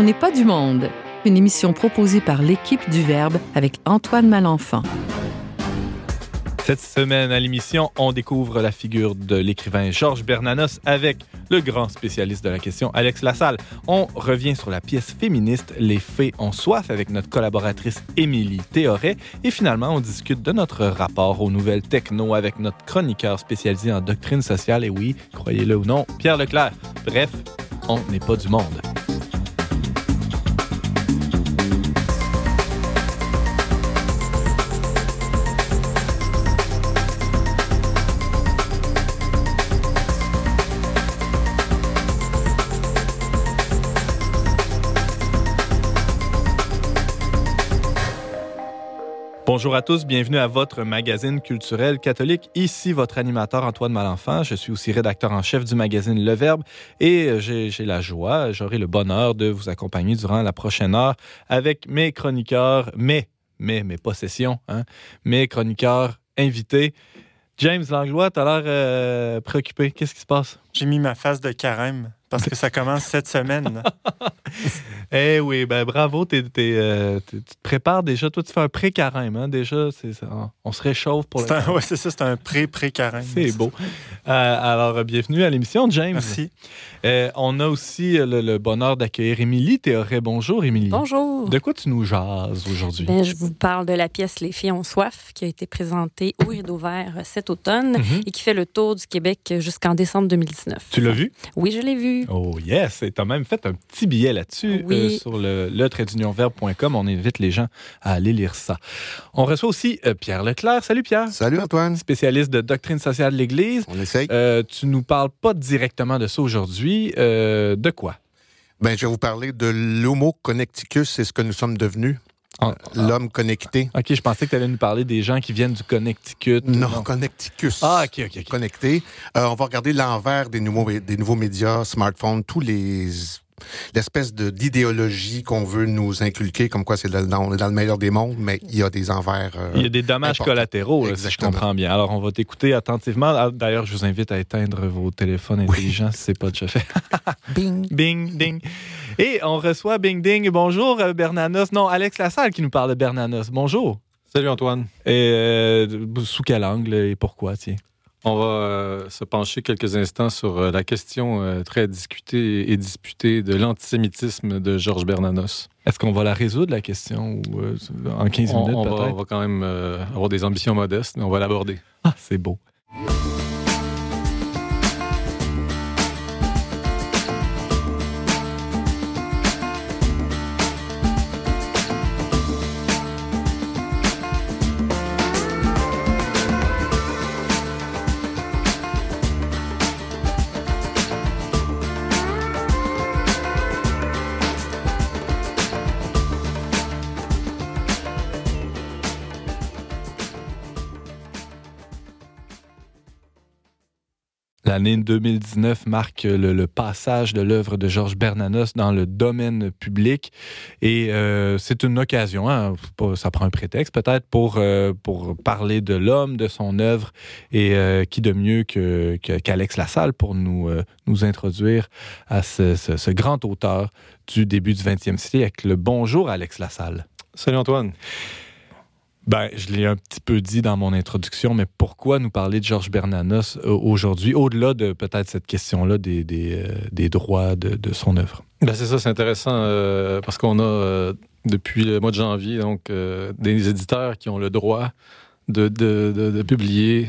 On n'est pas du monde, une émission proposée par l'équipe du Verbe avec Antoine Malenfant. Cette semaine à l'émission, on découvre la figure de l'écrivain Georges Bernanos avec le grand spécialiste de la question, Alex Lassalle. On revient sur la pièce féministe Les Fées ont soif avec notre collaboratrice Émilie Théoret. Et finalement, on discute de notre rapport aux nouvelles techno avec notre chroniqueur spécialisé en doctrine sociale. Et oui, croyez-le ou non, Pierre Leclerc. Bref, on n'est pas du monde. Bonjour à tous, bienvenue à votre magazine culturel catholique. Ici votre animateur Antoine Malenfant. Je suis aussi rédacteur en chef du magazine Le Verbe et j'ai la joie, j'aurai le bonheur de vous accompagner durant la prochaine heure avec mes chroniqueurs, mes, mes, mes possessions, hein, mes chroniqueurs invités. James Langlois, t'as l'air euh, préoccupé. Qu'est-ce qui se passe? J'ai mis ma face de carême parce que ça commence cette semaine. eh oui, ben bravo, euh, tu te prépares déjà. Toi, tu fais un pré-carême, hein, déjà. on se réchauffe pour le. Oui, c'est ça, c'est un pré-pré-carême. C'est beau. Euh, alors, bienvenue à l'émission, James. Merci. Euh, on a aussi le, bonheur d'accueillir Émilie Théoret. Bonjour, Émilie. Bonjour. De quoi tu nous jases aujourd'hui? Ben, je vous parle de la pièce Les filles ont soif, qui a été présentée au Rideau Vert cet automne mhm. et qui fait le tour du Québec jusqu'en décembre 2019. Tu l'as vu? Oui, je l'ai vu. Oh yes! Et tu as même fait un petit billet là-dessus euh, sur le, le On invite les gens à aller lire ça. On reçoit aussi euh, Pierre Leclerc. Salut Pierre. Salut Antoine. Spécialiste de doctrine sociale de l'Église. On essaye. Euh, tu nous parles pas directement de ça aujourd'hui. de quoi? Ben, je vais vous parler de l'Homo connecticus, c'est ce que nous sommes devenus. Ah, ah. L'homme connecté. OK, je pensais que tu allais nous parler des gens qui viennent du Connecticut. Non, Connecticus. Ah, OK, OK. Connecté. Euh, on va regarder l'envers des nouveaux, des nouveaux médias, smartphones, tous les l'espèce de d'idéologie qu'on veut nous inculquer, comme quoi c'est dans, on est dans le meilleur des mondes, mais il y a des envers. Euh, il y a des dommages collatéraux, si je comprends bien. Alors, on va t'écouter attentivement. Ah, d'ailleurs, je vous invite à éteindre vos téléphones intelligents si ce n'est pas déjà fait. Bing. Bing, ding. Et on reçoit Bing Ding. Bonjour, euh, Bernanos. Non, Alex Lassalle qui nous parle de Bernanos. Bonjour. Salut, Antoine. Et euh, sous quel angle et pourquoi, tiens? On va euh, se pencher quelques instants sur euh, la question euh, très discutée et disputée de l'antisémitisme de Georges Bernanos. Est-ce qu'on va la résoudre, la question, ou, en 15 minutes peut-être? On va quand même avoir des ambitions modestes, mais on va l'aborder. Ah, c'est beau. L'année 2019 marque le, passage de l'œuvre de Georges Bernanos dans le domaine public et euh, c'est une occasion, hein, ça prend un prétexte peut-être pour, euh, pour parler de l'homme, de son œuvre et euh, qui de mieux qu'Alex Lassalle pour nous, nous introduire à ce, ce, grand auteur du début du 20e siècle. Bonjour Alex Lassalle. Salut Antoine. Ben, je l'ai un petit peu dit dans mon introduction, mais pourquoi nous parler de Georges Bernanos euh, aujourd'hui, au-delà de peut-être cette question-là des, des, euh, droits de, son œuvre? Ben c'est ça, c'est intéressant euh, parce qu'on a depuis le mois de janvier donc des éditeurs qui ont le droit de, de publier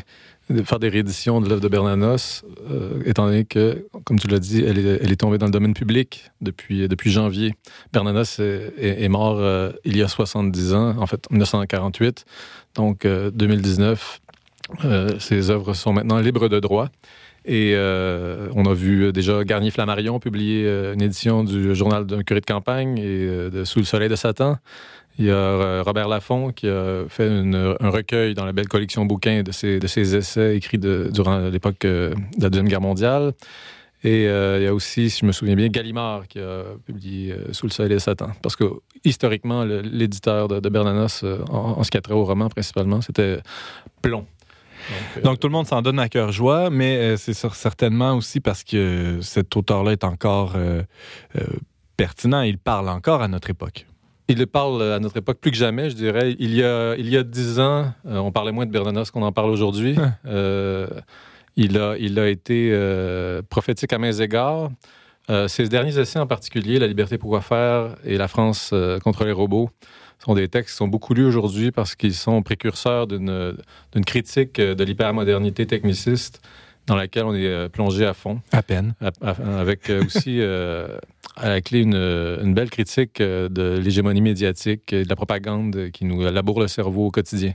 de faire des rééditions de l'œuvre de Bernanos, euh, étant donné que, comme tu l'as dit, elle est, tombée dans le domaine public depuis, depuis janvier. Bernanos est, est, mort euh, il y a 70 ans, en fait, 1948. Donc, 2019, euh, ses œuvres sont maintenant libres de droit. Et on a vu déjà Garnier Flammarion publier une édition du journal d'un curé de campagne et de Sous le soleil de Satan. Il y a euh, Robert Laffont qui a fait un recueil dans la belle collection bouquins de ses, essais écrits durant l'époque euh, de la Deuxième Guerre mondiale. Et euh, il y a aussi, si je me souviens bien, Gallimard qui a publié Sous le soleil de Satan. Parce que historiquement, l'éditeur de, Bernanos, en, ce qui a trait au roman principalement, c'était Plomb. Donc, tout le monde s'en donne à cœur joie, mais c'est certainement aussi parce que cet auteur-là est encore pertinent. Il parle encore à notre époque. Il parle à notre époque plus que jamais, je dirais. Il y a, il y a dix ans, euh, on parlait moins de Bernanos qu'on en parle aujourd'hui. Euh, il, a, il a été euh, prophétique à mains égards. ses derniers essais en particulier, La liberté pourquoi faire et La France contre les robots, sont des textes qui sont beaucoup lus aujourd'hui parce qu'ils sont précurseurs d'une critique de l'hypermodernité techniciste dans laquelle on est plongé à fond. À peine. avec aussi à la clé une, une belle critique euh, de l'hégémonie médiatique et de la propagande qui nous laboure le cerveau au quotidien.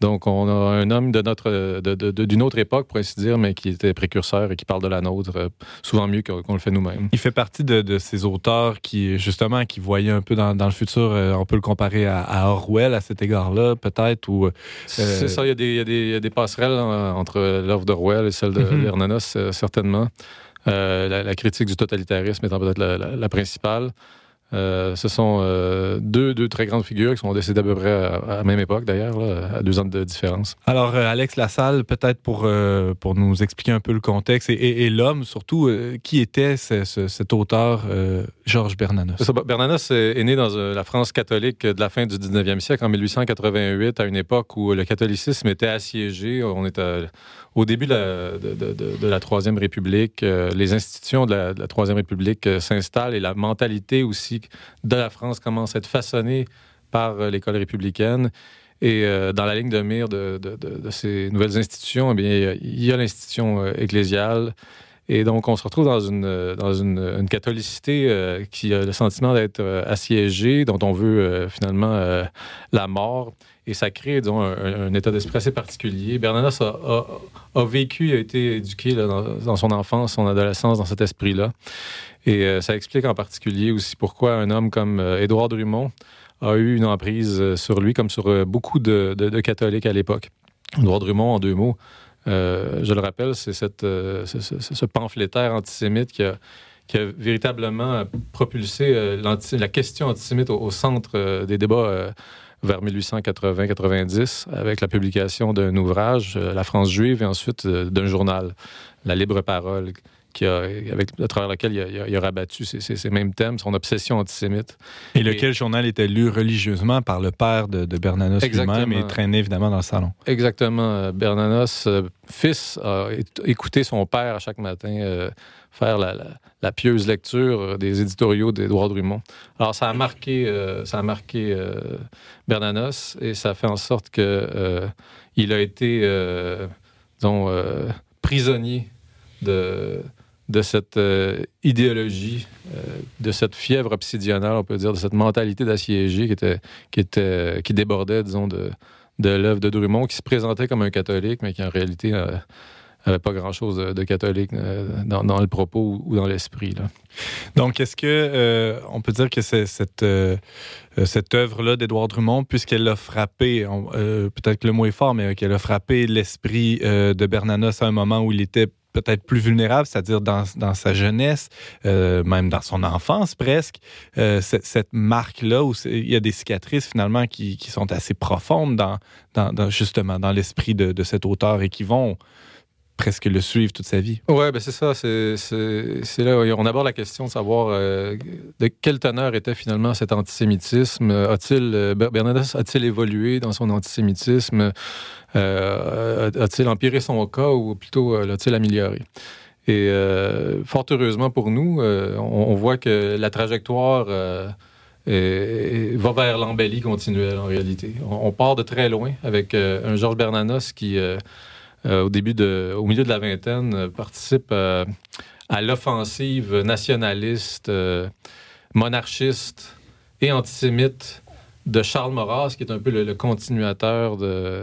Donc, on a un homme de notre, d'une de, autre époque, pour ainsi dire, mais qui était précurseur et qui parle de la nôtre, euh, souvent mieux qu'on le fait nous-mêmes. Il fait partie de, ces auteurs qui, justement, qui voyaient un peu dans, dans le futur, euh, on peut le comparer à, Orwell à cet égard-là, peut-être, ou... C'est ça, il y, a des, il, y a des, il y a des passerelles entre l'œuvre d'Orwell et celle de mm certainement. Euh, la, critique du totalitarisme étant peut-être la, principale. Euh, ce sont euh, deux, deux, très grandes figures qui sont décédées à peu près à, la même époque, d'ailleurs, à deux ans de différence. Alors, Alex Lassalle, peut-être pour, pour nous expliquer un peu le contexte et, l'homme, surtout, qui était cet auteur, Georges Bernanos? Bernanos est, né dans la France catholique de la fin du 19e siècle, en 1888, à une époque où le catholicisme était assiégé. On était au début de la, Troisième République, euh, les institutions de la, Troisième République euh, s'installent et la mentalité aussi de la France commence à être façonnée par euh, l'école républicaine. Et dans la ligne de mire de, ces nouvelles institutions, eh bien, il y a l'institution ecclésiale. Et donc, on se retrouve dans une, dans une, catholicité qui a le sentiment d'être assiégée, dont on veut finalement la mort. Et ça crée, disons, un, état d'esprit assez particulier. Bernanos a, vécu, a été éduqué dans, son enfance, son adolescence, dans cet esprit-là. Et euh, ça explique en particulier aussi pourquoi un homme comme euh, Édouard Drummond a eu une emprise euh, sur lui, comme sur beaucoup de, catholiques à l'époque. Édouard Drummond, en deux mots, je le rappelle, c'est ce, pamphlétaire antisémite a, qui a véritablement propulsé la question antisémite au, centre des débats vers 1880-90 avec la publication d'un ouvrage, euh, La France juive, et ensuite euh, d'un journal, La Libre Parole, qui a, avec, à travers lequel il a, rabattu ces, mêmes thèmes, son obsession antisémite. Et, lequel journal était lu religieusement par le père de, Bernanos lui-même et traîné évidemment dans le salon? Exactement. Euh, Bernanos, fils, a écouté son père à chaque matin faire la, pieuse lecture des éditoriaux d'Édouard Drummond. Alors, ça a marqué, euh, ça a marqué euh, Bernanos et ça fait en sorte qu'il euh, a été, disons, prisonnier de, de cette idéologie, de cette fièvre obsidionale, on peut dire, de cette mentalité d'assiégé qui, était, qui, était, qui débordait, disons, de, de l'œuvre de Drummond, qui se présentait comme un catholique, mais qui en réalité avait pas grand-chose de, catholique euh, dans, le propos ou dans l'esprit. Donc, est-ce que euh, on peut dire que cette, euh, cette œuvre-là d'Édouard Drummond, puisqu'elle a frappé, peut-être que le mot est fort, mais qu'elle a frappé l'esprit de Bernanos à un moment où il était peut-être plus vulnérable, c'est-à-dire dans, sa jeunesse, même dans son enfance presque, cette, marque-là où il y a des cicatrices finalement qui, sont assez profondes dans, dans justement dans l'esprit de, cet auteur et qui vont presque le suivre toute sa vie. Oui, ben c'est ça. C'est là on aborde la question de savoir euh, de quelle teneur était finalement cet antisémitisme. A-t-il, euh, a-t-il évolué dans son antisémitisme? Euh, a-t-il empiré son cas ou plutôt l'a-t-il amélioré? Et fort heureusement pour nous, on, voit que la trajectoire va vers l'embellie continuelle en réalité. On, part de très loin avec un Georges Bernanos qui au début de, au milieu de la vingtaine, euh, participe euh, à l'offensive nationaliste, monarchiste et antisémite de Charles Maurras, qui est un peu le, continuateur de,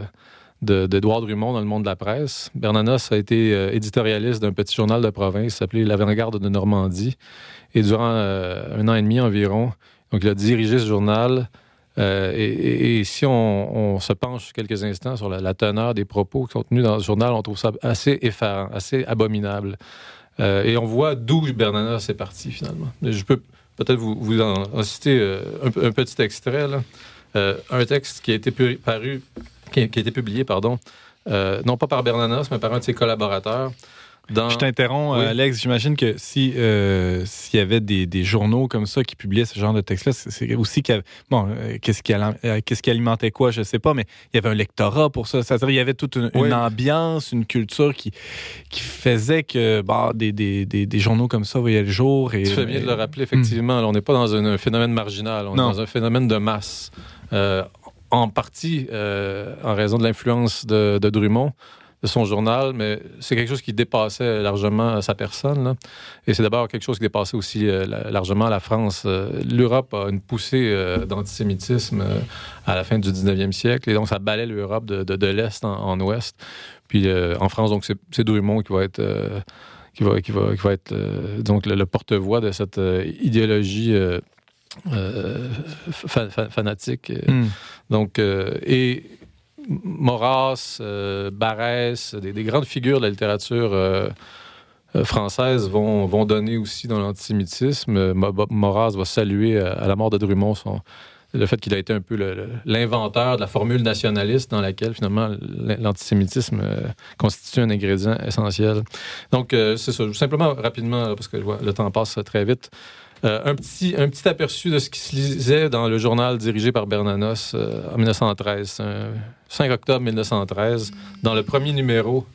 d'Edouard Drummond dans le monde de la presse. Bernanos a été éditorialiste d'un petit journal de province s'appelait L'Avant-Garde de Normandie. Et durant un an et demi environ, donc il a dirigé ce journal euh, et, si on, se penche quelques instants sur la, teneur des propos contenus dans le journal, on trouve ça assez effarant, assez abominable. Euh, et on voit d'où Bernanos est parti finalement. Je peux peut-être vous, en, citer euh, un, petit extrait. un texte qui a été paru, qui a, été publié, pardon, non pas par Bernanos, mais par un de ses collaborateurs Dans... Je t'interromps, Oui. Alex. J'imagine que si euh, s'il y avait des, des journaux comme ça qui publiaient ce genre de texte-là, c'est- aussi qu'il y avait- bon, euh, qu'est-ce qui, euh, qu'est-ce qui alimentait quoi, je sais pas, mais il y avait un lectorat pour ça. C'est-à-dire il y avait toute une, ambiance, une culture qui qui faisait que bah, des, des, des, des journaux comme ça voyaient le jour. Et, Tu fais bien de le rappeler, effectivement. Là, on n'est pas dans un, un phénomène marginal, on Non. est dans un phénomène de masse. Euh, en partie euh, en raison de l'influence de, de Drummond, de son journal, mais c'est quelque chose qui dépassait largement sa personne. là. Et c'est d'abord quelque chose qui dépassait aussi euh, la- largement la France. Euh, L'Europe a une poussée euh, d'antisémitisme à la fin du 19e siècle, et donc ça balait l'Europe de, de- de l'Est en, en Ouest. Puis en France, donc c'est Drummond qui va être... qui va, qui va, qui va être euh, donc le, le porte-voix de cette euh, idéologie euh, fa- fa- fanatique. Hmm. Donc, et Maurras, euh, des, des grandes figures de la littérature euh, euh, française vont, donner aussi dans l'antisémitisme. Euh, Maurras va saluer à la mort de Drummond le fait qu'il a été un peu l'inventeur de la formule nationaliste dans laquelle finalement l'antisémitisme constitue un ingrédient essentiel. Donc, c'est ça. Simplement, rapidement, parce que le temps passe très vite. Euh, un, petit, aperçu de ce qui se lisait dans le journal dirigé par Bernanos euh, en 1913. C'est un 5 octobre 1913, dans le premier numéro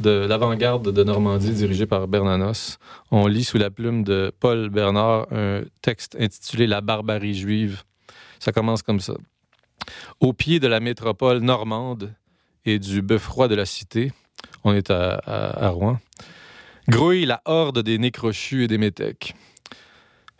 de l'avant-garde de Normandie dirigé par Bernanos. On lit sous la plume de Paul Bernard un texte intitulé La barbarie juive. Ça commence comme ça. Au pied de la métropole normande et du beffroi de la cité, on est à Rouen, grouille la horde des nécrochus et des métèques.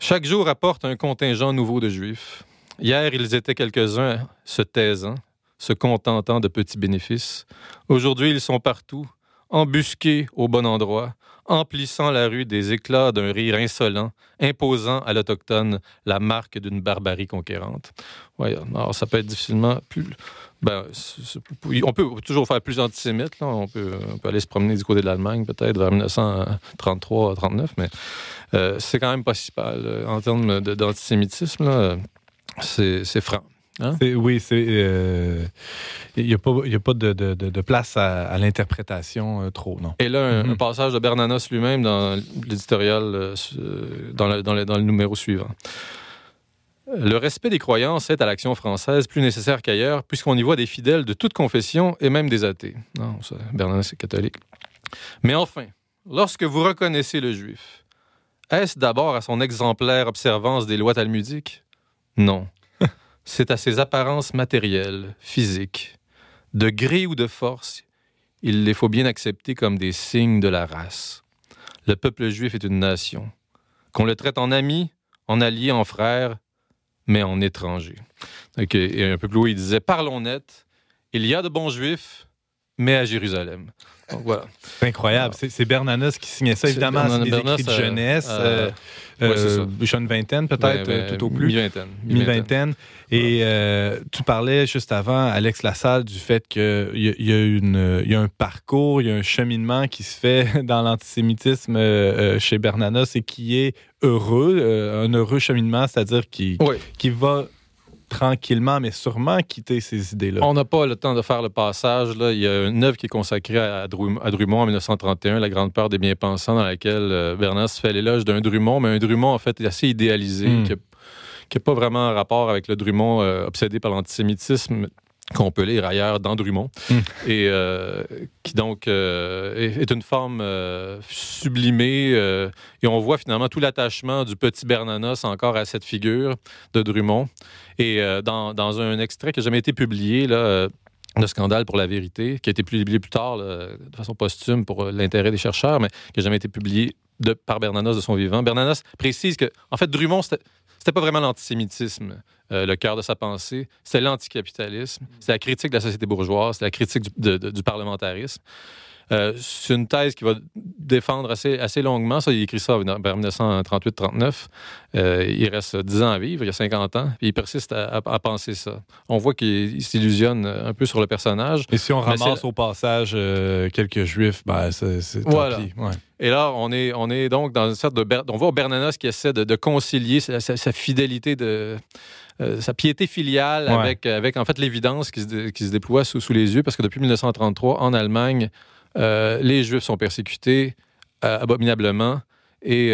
Chaque jour apporte un contingent nouveau de juifs. Hier, ils étaient quelques-uns se taisant, se contentant de petits bénéfices. Aujourd'hui, ils sont partout, embusqués au bon endroit, emplissant la rue des éclats d'un rire insolent, imposant à l'Autochtone la marque d'une barbarie conquérante. Ouais, alors ça peut être difficilement plus. Ben, on peut toujours faire plus antisémite. Là. On, peut, on peut aller se promener du côté de l'Allemagne, peut-être vers 1933-39, mais euh, c'est quand même pas si euh, En termes d'antisémitisme, c'est franc. C'est- Oui, c'est. euh, Il n'y a pas, y a pas de, de- de- de place à, à l'interprétation euh, trop, non. Et là, un, Mhm. un passage de Bernanos lui-même dans l'éditorial, euh, euh, dans, le, dans le- dans le numéro suivant. Le respect des croyances est à l'action française plus nécessaire qu'ailleurs, puisqu'on y voit des fidèles de toute confession et même des athées. Non, ça, Bernanos est catholique. Mais enfin, lorsque vous reconnaissez le juif, est-ce d'abord à son exemplaire observance des lois talmudiques? Non. C'est à ses apparences matérielles, physiques. De gré ou de force, il les faut bien accepter comme des signes de la race. Le peuple juif est une nation. Qu'on le traite en ami, en allié, en frère, mais en étranger. Et un peu plus haut, il disait Parlons net, il y a de bons juifs, mais à Jérusalem. Donc voilà. C'est incroyable. C'est Bernanos qui signait ça. Évidemment, c'est des écrits de euh, jeunesse. euh, euh, ouais, c'est euh, jeune vingtaine, peut-être, Ben, ben, tout au plus. Mi-vingtaine. Mi-vingtaine. Et euh, tu parlais juste avant, Alex Lassalle, du fait qu'il y, a- il y, a une- il y a un parcours, il y a un cheminement qui se fait dans l'antisémitisme euh, euh, chez Bernanos et qui est heureux, euh, un heureux cheminement, c'est-à-dire qui, Oui. qui va tranquillement, mais sûrement quitter ces idées-là. On n'a pas le temps de faire le passage. Là. Il y a une œuvre qui est consacrée à, Drum- à Drummond en 1931, La Grande Peur des Bien-Pensants, dans laquelle euh, Bernas fait l'éloge d'un Drummond, mais un Drummond, en fait, assez idéalisé, Mm. qui n'a pas vraiment un rapport avec le Drummond euh, obsédé par l'antisémitisme qu'on peut lire ailleurs dans Drummond, Mm. et euh, qui donc euh, est, une forme euh, sublimée, et on voit finalement tout l'attachement du petit Bernanos encore à cette figure de Drummond. Et dans, dans un extrait qui n'a jamais été publié, là, le scandale pour la vérité, qui a été publié plus tard là, de façon posthume pour l'intérêt des chercheurs, mais qui n'a jamais été publié de, par Bernanos de son vivant. Bernanos précise que, en fait, Drummond, c'était pas vraiment l'antisémitisme, euh, le cœur de sa pensée, c'était l'anticapitalisme, c'était la critique de la société bourgeoise, c'était la critique du, de- de- du parlementarisme. Euh, c'est une thèse qu'il va défendre assez, assez longuement. Ça, il écrit ça vers 1938-39. Euh, il reste 10 ans à vivre, il y a 50 ans, et il persiste à, à- à penser ça. On voit qu'il il s'illusionne un peu sur le personnage. Et si on ramasse au passage euh, quelques juifs, ben, c'est tant Voilà. pis. Ouais. Et là, on est, on est donc dans une sorte de... On voit Bernanos qui essaie de, de concilier sa, sa- sa fidélité de... euh, sa piété filiale Ouais. avec, avec en fait l'évidence qui qui se déploie sous, sous les yeux parce que depuis 1933 en Allemagne euh, les Juifs sont persécutés abominablement. Et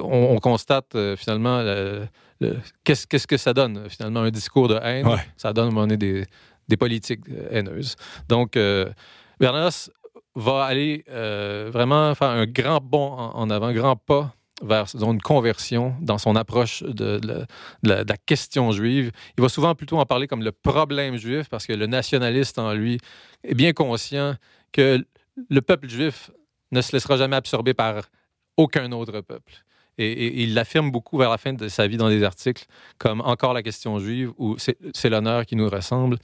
on, constate finalement qu'est-ce, que ça donne finalement un discours de haine? Ça donne donné des, des politiques haineuses. Donc, Bernanos va aller vraiment faire un grand bond en, avant, un grand pas vers une conversion dans son approche de, la, question juive. Il va souvent plutôt en parler comme le problème juif parce que le nationaliste en lui est bien conscient que le peuple juif ne se laissera jamais absorber par aucun autre peuple. Et, il l'affirme beaucoup vers la fin de sa vie dans des articles, comme Encore la question juive ou C'est l'honneur qui nous ressemble.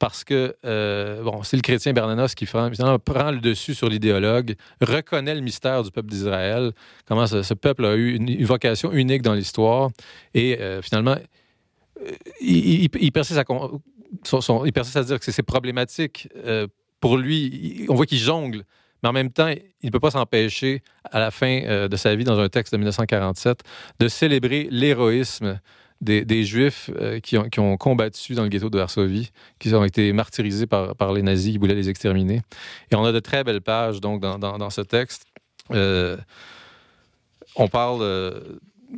Parce que, euh, bon, c'est le chrétien Bernanos qui prend, prend le dessus sur l'idéologue, reconnaît le mystère du peuple d'Israël, comment ce, peuple a eu une, vocation unique dans l'histoire. Et euh, finalement, euh, il, persiste à, son, dire que c'est problématique. Pour lui, on voit qu'il jongle mais en même temps, il ne peut pas s'empêcher, à la fin euh, de sa vie, dans un texte de 1947, de célébrer l'héroïsme des, Juifs euh, qui, ont, combattu dans le ghetto de Varsovie, qui ont été martyrisés par, les nazis qui voulaient les exterminer. Et on a de très belles pages donc, dans, ce texte. Euh, on parle,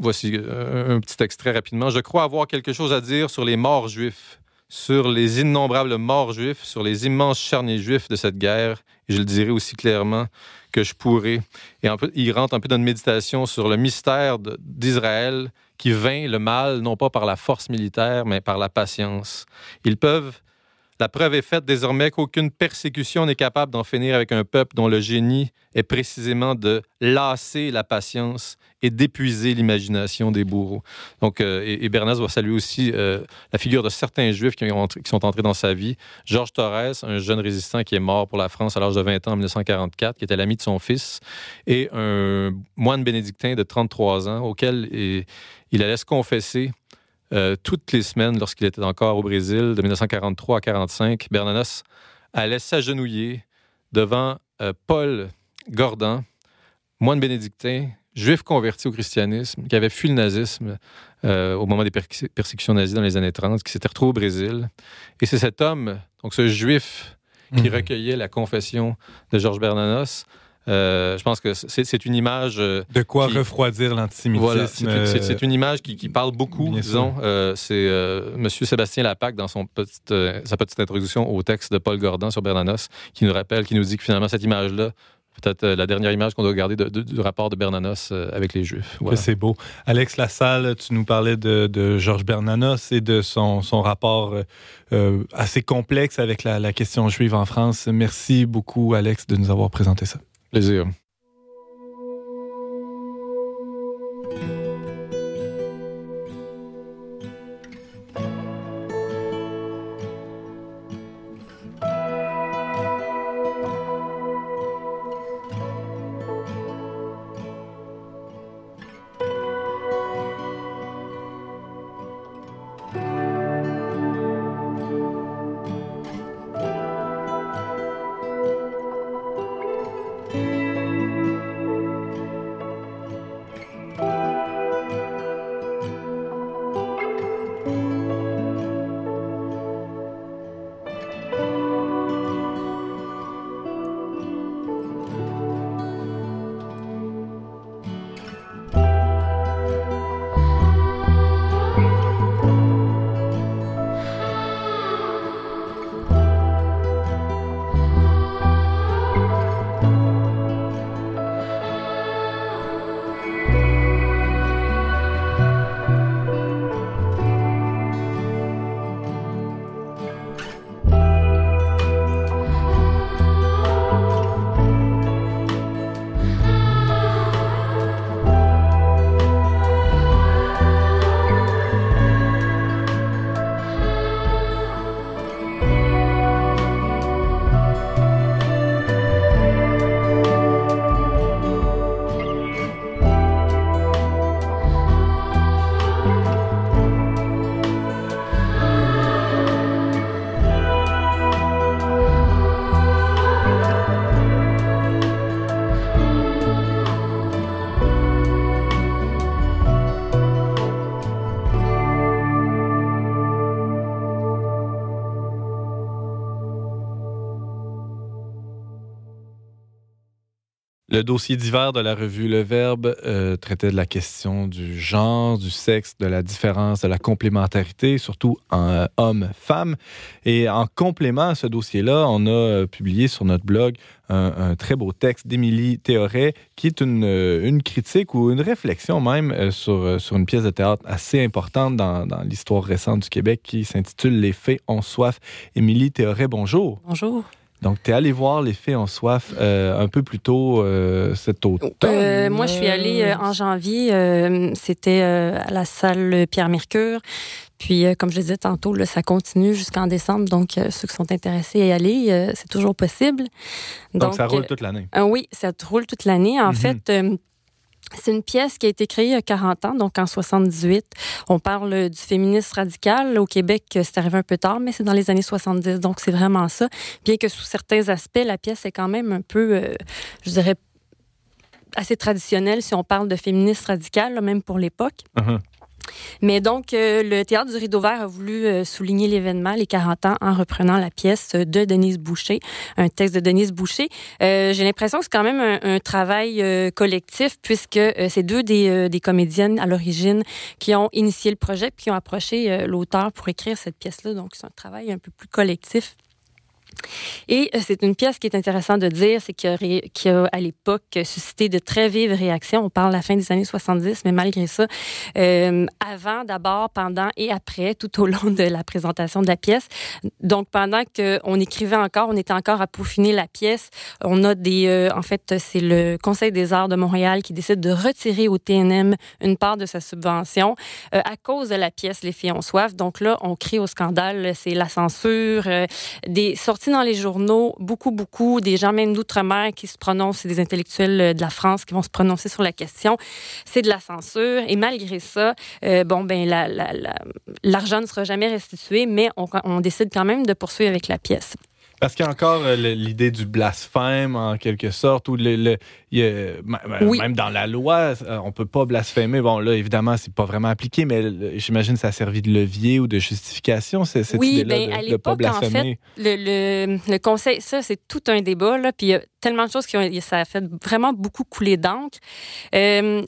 voici un, petit extrait rapidement. Je crois avoir quelque chose à dire sur les morts juifs sur les innombrables morts juifs, sur les immenses charniers juifs de cette guerre. Et je le dirai aussi clairement que je pourrais. Et peu, il rentre un peu dans une méditation sur le mystère d'Israël qui vainc le mal, non pas par la force militaire, mais par la patience. Ils peuvent la preuve est faite désormais qu'aucune persécution n'est capable d'en finir avec un peuple dont le génie est précisément de lasser la patience et d'épuiser l'imagination des bourreaux. Donc, euh, et, Bernays va saluer aussi euh, la figure de certains juifs qui, qui, sont entrés dans sa vie. Georges Torres, un jeune résistant qui est mort pour la France à l'âge de 20 ans en 1944, qui était l'ami de son fils, et un moine bénédictin de 33 ans auquel il allait se confesser euh, toutes les semaines, lorsqu'il était encore au Brésil, de 1943 à 1945, Bernanos allait s'agenouiller devant euh, Paul Gordon, moine bénédictin, juif converti au christianisme, qui avait fui le nazisme euh, au moment des persécutions nazies dans les années 30, qui s'était retrouvé au Brésil. Et c'est cet homme, donc ce juif, qui mhm. recueillait la confession de Georges Bernanos, je pense que c'est une image. Euh, de quoi refroidir l'antisémitisme. Voilà, c'est euh, une image qui, parle beaucoup, disons. c'est M. Sébastien Lapac, dans son petite, sa petite introduction au texte de Paul Gordon sur Bernanos, qui nous rappelle, qui nous dit que finalement, cette image-là, peut-être la dernière image qu'on doit garder du rapport de Bernanos avec les Juifs. C'est beau. Alex Lassalle, tu nous parlais de, Georges Bernanos et de son, son rapport assez complexe avec la, la question juive en France. Merci beaucoup, Alex, de nous avoir présenté ça. Prazer. Le dossier d'hiver de la revue Le Verbe euh, traitait de la question du genre, du sexe, de la différence, de la complémentarité, surtout en euh, homme-femme. Et en complément à ce dossier-là, on a euh, publié sur notre blog un, très beau texte d'Émilie Théoret, qui est une, critique ou une réflexion même sur, sur une pièce de théâtre assez importante dans, dans l'histoire récente du Québec qui s'intitule Les Fées ont soif. Émilie Théoret, bonjour. Bonjour. Donc, tu es allé voir Les Fées en soif euh, un peu plus tôt euh, cet automne? Euh, moi, je suis allée en janvier. C'était à la salle Pierre-Mercure. Puis, comme je le disais tantôt, là, ça continue jusqu'en décembre. Donc, ceux qui sont intéressés à y aller, c'est toujours possible. Donc, donc ça roule toute l'année. oui, ça roule toute l'année. En mm -hmm. fait, c'est une pièce qui a été créée il y a 40 ans, donc en 78. On parle du féminisme radical. Au Québec, c'est arrivé un peu tard, mais c'est dans les années 70, donc c'est vraiment ça. Bien que sous certains aspects, la pièce est quand même un peu, euh, je dirais, assez traditionnelle si on parle de féminisme radical, même pour l'époque. -huh. Mais donc, euh, le Théâtre du Rideau Vert a voulu euh, souligner l'événement, les 40 ans, en reprenant la pièce de Denise Boucher, un texte de Denise Boucher. Euh, J'ai l'impression que c'est quand même un, un travail euh, collectif, puisque euh, c'est deux des, des, comédiennes à l'origine qui ont initié le projet, puis qui ont approché l'auteur pour écrire cette pièce-là. Donc, c'est un travail un peu plus collectif. Et c'est une pièce qui est intéressant de dire, c'est qu'il a, a, à l'époque suscité de très vives réactions. On parle de la fin des années 70, mais malgré ça, euh, avant, d'abord, pendant et après, tout au long de la présentation de la pièce. Donc, pendant qu'on écrivait encore, on était encore à peaufiner la pièce. On a des, euh, en fait, c'est le Conseil des arts de Montréal qui décide de retirer au TNM une part de sa subvention euh, à cause de la pièce Les filles ont soif. Donc là, on crie au scandale, c'est la censure, euh, des sorties dans les journaux, beaucoup, beaucoup, des gens même d'outre-mer qui se prononcent, des intellectuels de la France qui vont se prononcer sur la question. C'est de la censure. Et malgré ça, euh, bon, ben, l'argent la, la, ne sera jamais restitué, mais on décide quand même de poursuivre avec la pièce. Parce qu'il y a encore euh, l'idée du blasphème, en quelque sorte, ou le, le il y a, oui. même dans la loi, on peut pas blasphémer. Bon, là, évidemment, c'est pas vraiment appliqué, mais j'imagine que ça a servi de levier ou de justification, cette oui, idée-là ben, de ne pas blasphémer. En fait, le, le, le, conseil, ça, c'est tout un débat, là, puis il y a tellement de choses qui ont... Ça a fait vraiment beaucoup couler d'encre. Euh,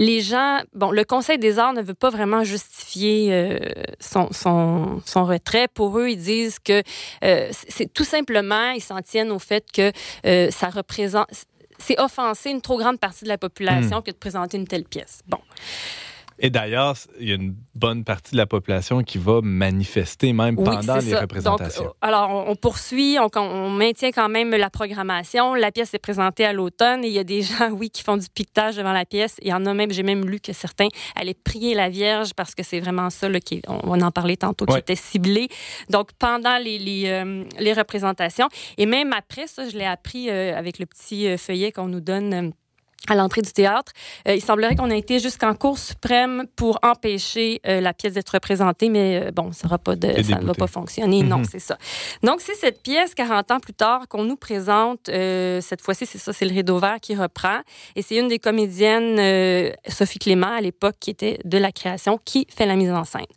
les gens, bon, le Conseil des arts ne veut pas vraiment justifier euh, son, son, son, retrait. Pour eux, ils disent que euh, c'est tout simplement, ils s'en tiennent au fait que euh, ça représente, c'est offenser une trop grande partie de la population mmh. que de présenter une telle pièce. Bon. Et d'ailleurs, il y a une bonne partie de la population qui va manifester même oui, pendant les ça. représentations. Donc, alors, on, poursuit, on, on, maintient quand même la programmation. La pièce est présentée à l'automne et il y a des gens, oui, qui font du piquetage devant la pièce. Il y en a même, j'ai même lu que certains allaient prier la Vierge parce que c'est vraiment ça, là, qui, on, en parlait tantôt, qui était ciblé. Donc, pendant les, les, euh, les, représentations et même après ça, je l'ai appris euh, avec le petit euh, feuillet qu'on nous donne euh, à l'entrée du théâtre. Euh, il semblerait qu'on ait été jusqu'en Cour suprême pour empêcher euh, la pièce d'être représentée, mais euh, bon, ça, aura pas de, ça ne va pas fonctionner. Mm -hmm. Non, c'est ça. Donc, c'est cette pièce, 40 ans plus tard, qu'on nous présente. Cette fois-ci, c'est ça, c'est le Rideau Vert qui reprend. Et c'est une des comédiennes, Sophie Clément, à l'époque, qui était de la création, qui fait la mise en scène.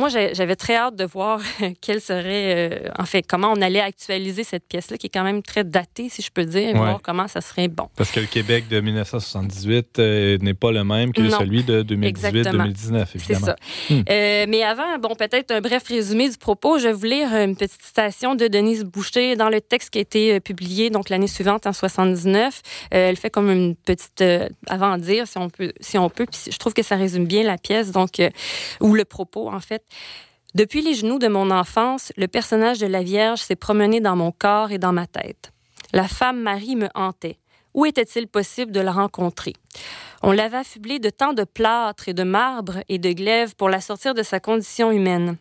Moi, j'avais très hâte de voir quelle serait, en fait, comment on allait actualiser cette pièce-là, qui est quand même très datée, si je peux dire, Ouais. voir comment ça serait bon. Parce que le Québec de 1978 euh, n'est pas le même que Non. celui de 2018-2019, C'est évidemment. ça. Hmm. Euh, mais avant, bon, peut-être un bref résumé du propos. Je vais vous lire une petite citation de Denise Boucher dans le texte qui a été euh, publié donc l'année suivante en 79. Euh, elle fait comme une petite avant-dire si on peut, si on peut. Puis je trouve que ça résume bien la pièce, donc ou le propos en fait. Depuis les genoux de mon enfance, le personnage de la Vierge s'est promené dans mon corps et dans ma tête. La femme Marie me hantait. Où était-il possible de la rencontrer? On l'avait affublée de tant de plâtre et de marbre et de glaive pour la sortir de sa condition humaine.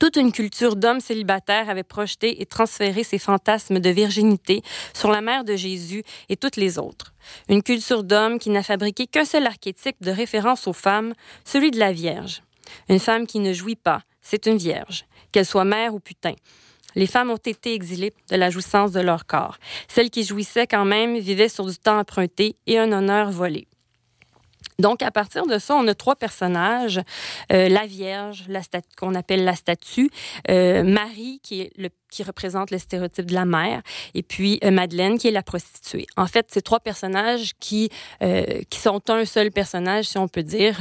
Toute une culture d'hommes célibataires avait projeté et transféré ses fantasmes de virginité sur la mère de Jésus et toutes les autres. Une culture d'hommes qui n'a fabriqué qu'un seul archétype de référence aux femmes, celui de la Vierge. Une femme qui ne jouit pas, c'est une vierge, qu'elle soit mère ou putain. Les femmes ont été exilées de la jouissance de leur corps. Celles qui jouissaient quand même vivaient sur du temps emprunté et un honneur volé. Donc, à partir de ça, on a trois personnages. Euh, la Vierge, la qu'on appelle la statue, euh, Marie, qui, représente le stéréotype de la mère, et puis euh, Madeleine, qui est la prostituée. En fait, c'est trois personnages qui sont un seul personnage, si on peut dire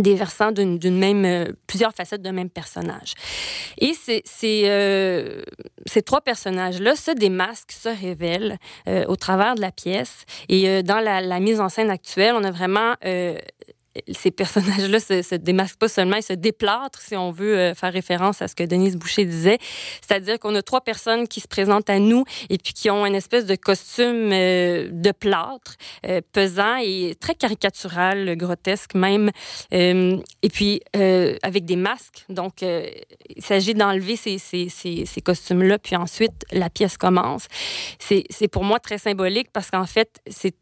des versants d'une même euh, plusieurs facettes d'un même personnage. Et euh, ces trois personnages là ce des masques se révèlent euh, au travers de la pièce et dans la, la, mise en scène actuelle, on a vraiment ces personnages-là se, se démasquent pas seulement, ils se déplâtrent, si on veut euh, faire référence à ce que Denise Boucher disait. C'est-à-dire qu'on a trois personnes qui se présentent à nous et puis qui ont une espèce de costume euh, de plâtre, euh, pesant et très caricatural, grotesque même. et puis, avec des masques. Donc, il s'agit d'enlever ces, ces, ces, ces costumes-là, puis ensuite, la pièce commence. C'est pour moi très symbolique parce qu'en fait, c'est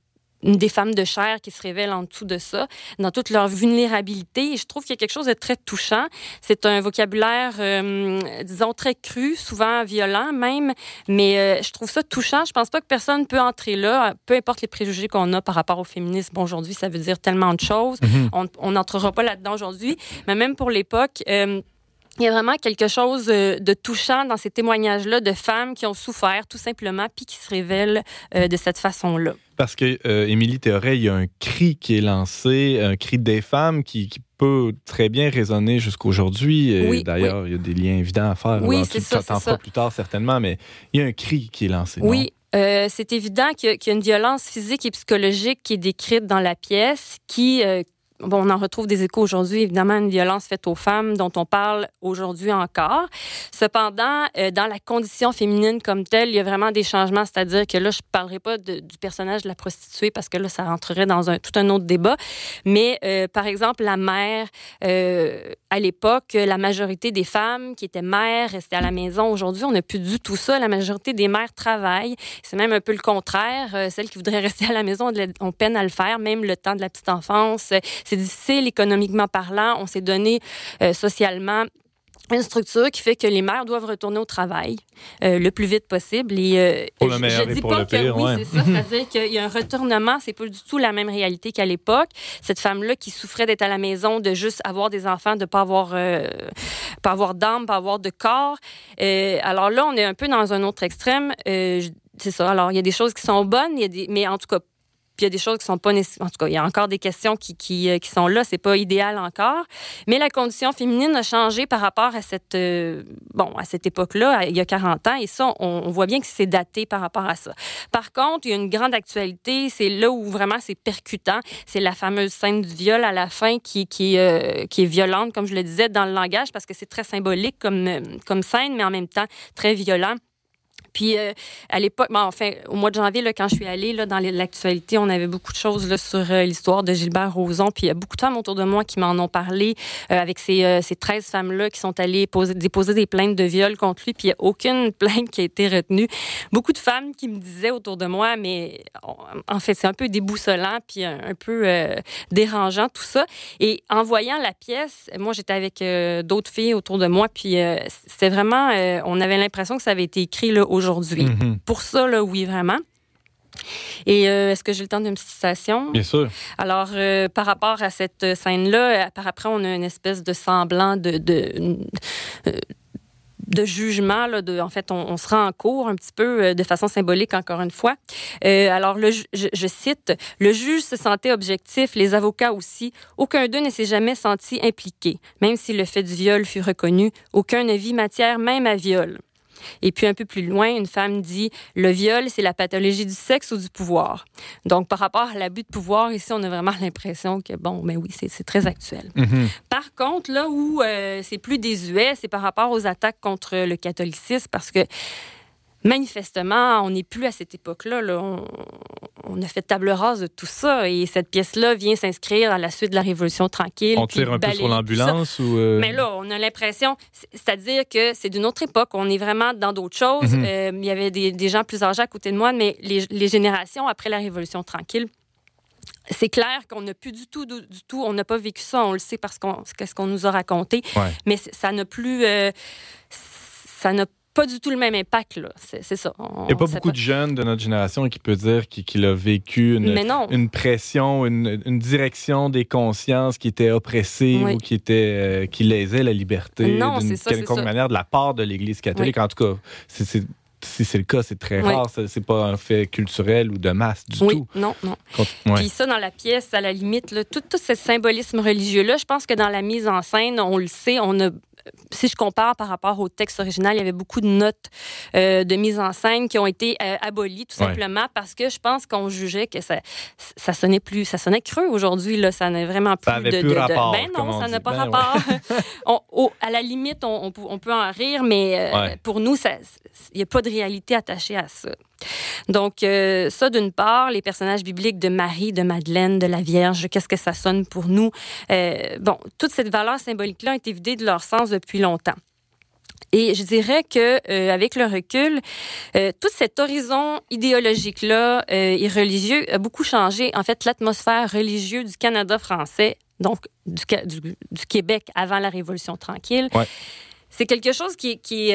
des femmes de chair qui se révèlent en dessous de ça, dans toute leur vulnérabilité. Et je trouve qu'il y a quelque chose de très touchant. C'est un vocabulaire, euh, disons, très cru, souvent violent même, mais euh, je trouve ça touchant. Je pense pas que personne peut entrer là, peu importe les préjugés qu'on a par rapport au féminisme. Bon, aujourd'hui, ça veut dire tellement de choses. Mm-hmm. On n'entrera pas là-dedans aujourd'hui, mais même pour l'époque... Euh, il y a vraiment quelque chose de touchant dans ces témoignages-là de femmes qui ont souffert tout simplement puis qui se révèlent euh, de cette façon-là. Parce que, euh, Émilie Théoret, il y a un cri qui est lancé, un cri des femmes qui, peut très bien résonner jusqu'aujourd'hui. Oui, D'ailleurs, il y a des liens évidents à faire. Oui, c'est ça. Tu t'en plus tard, certainement, mais il y a un cri qui est lancé. Oui. c'est évident qu'il y, a une violence physique et psychologique qui est décrite dans la pièce, qui, Bon, on en retrouve des échos aujourd'hui, évidemment, une violence faite aux femmes dont on parle aujourd'hui encore. Cependant, euh, dans la condition féminine comme telle, il y a vraiment des changements, c'est-à-dire que là, je ne parlerai pas du personnage de la prostituée parce que là, ça rentrerait dans un, tout un autre débat. Mais, euh, par exemple, la mère, euh, à l'époque, la majorité des femmes qui étaient mères restaient à la maison. Aujourd'hui, on n'a plus du tout ça. La majorité des mères travaillent. C'est même un peu le contraire. celles qui voudraient rester à la maison ont peine à le faire, même le temps de la petite enfance difficile économiquement parlant. On s'est donné euh, socialement une structure qui fait que les mères doivent retourner au travail euh, le plus vite possible. Et, euh, pour le meilleur je, dis pas que oui, c'est ça. C'est-à-dire qu'il y a un retournement, c'est pas du tout la même réalité qu'à l'époque. Cette femme-là qui souffrait d'être à la maison, de juste avoir des enfants, de pas avoir, pas avoir d'âme, pas avoir de corps. alors là, on est un peu dans un autre extrême. c'est ça. Alors, il y a des choses qui sont bonnes, il y a des, mais en tout cas, puis il y a des choses qui sont pas nécessaires. En tout cas, il y a encore des questions qui, euh, qui sont là. C'est pas idéal encore. Mais la condition féminine a changé par rapport à cette, euh, bon, à cette époque-là, il y a 40 ans. Et ça, on, voit bien que c'est daté par rapport à ça. Par contre, il y a une grande actualité. C'est là où vraiment c'est percutant. C'est la fameuse scène du viol à la fin qui, qui, euh, qui est violente, comme je le disais, dans le langage, parce que c'est très symbolique comme, comme scène, mais en même temps très violent. Puis euh, à l'époque, ben, enfin, au mois de janvier, là, quand je suis allée là, dans l'actualité, on avait beaucoup de choses là, sur euh, l'histoire de Gilbert Rozon. Puis il y a beaucoup de femmes autour de moi qui m'en ont parlé euh, avec ces, ces 13 femmes-là qui sont allées poser, déposer des plaintes de viol contre lui. Puis il n'y a aucune plainte qui a été retenue. Beaucoup de femmes qui me disaient autour de moi, mais en fait, c'est un peu déboussolant puis un, peu dérangeant tout ça. Et en voyant la pièce, moi, j'étais avec d'autres filles autour de moi. Puis c'était vraiment, on avait l'impression que ça avait été écrit là, aujourd'hui aujourd'hui. Mhm. Pour ça, là, oui, vraiment. Et euh, est-ce que j'ai le temps d'une petite citation? Bien sûr. Alors, euh, par rapport à cette scène-là, par après, on a une espèce de semblant de, de, euh, de jugement. Là, de, en fait, on, on, se rend en cours un petit peu euh, de façon symbolique, encore une fois. Euh, alors, le, je, je, cite, Le juge se sentait objectif, les avocats aussi. Aucun d'eux ne s'est jamais senti impliqué. Même si le fait du viol fut reconnu, aucun ne vit matière même à viol. Et puis un peu plus loin, une femme dit le viol, c'est la pathologie du sexe ou du pouvoir. Donc par rapport à l'abus de pouvoir, ici, on a vraiment l'impression que bon, mais oui, c'est très actuel. Mm-hmm. Par contre, là où euh, c'est plus désuet, c'est par rapport aux attaques contre le catholicisme, parce que manifestement, on n'est plus à cette époque-là. On, a fait table rase de tout ça. Et cette pièce-là vient s'inscrire à la suite de la Révolution tranquille. On tire un peu sur l'ambulance ou... Euh? Mais là, on a l'impression... C'est-à-dire que c'est d'une autre époque. On est vraiment dans d'autres choses. Mhm. Euh, il y avait des, gens plus âgés à côté de moi, mais les, générations après la Révolution tranquille, c'est clair qu'on n'a plus du tout, du, tout, on n'a pas vécu ça, on le sait parce qu'on, qu'est-ce qu'on nous a raconté, mais ça n'a plus, euh, ça n'a pas du tout le même impact, là. C'est ça. Il n'y a pas beaucoup de jeunes de notre génération qui peut dire qu'il a vécu une, une pression, une, une, direction des consciences qui était oppressive ou qui, était, euh, qui lésait la liberté d'une quelconque manière de la part de l'Église catholique. En tout cas, c'est si c'est le cas, c'est très rare. C'est pas un fait culturel ou de masse du oui, tout. Non, non. Puis ça, dans la pièce, à la limite, là, tout, tout ce symbolisme religieux-là, je pense que dans la mise en scène, on le sait, on a si je compare par rapport au texte original, il y avait beaucoup de notes euh, de mise en scène qui ont été euh, abolies tout simplement parce que je pense qu'on jugeait que ça, ça sonnait plus, ça sonnait creux aujourd'hui. Là, ça n'a vraiment plus ça de, plus rapport, Ben non, ça n'a pas ben rapport. à la limite, on, on, peut en rire, mais euh, pour nous, il n'y a pas de réalité attachée à ça. Donc, euh, ça, d'une part, les personnages bibliques de Marie, de Madeleine, de la Vierge, qu'est-ce que ça sonne pour nous? Euh, bon, toute cette valeur symbolique-là a été vidée de leur sens depuis longtemps. Et je dirais que euh, avec le recul, tout cet horizon idéologique-là et religieux a beaucoup changé. En fait, l'atmosphère religieuse du Canada français, donc du, du, Québec avant la Révolution tranquille, c'est quelque chose qui, qui,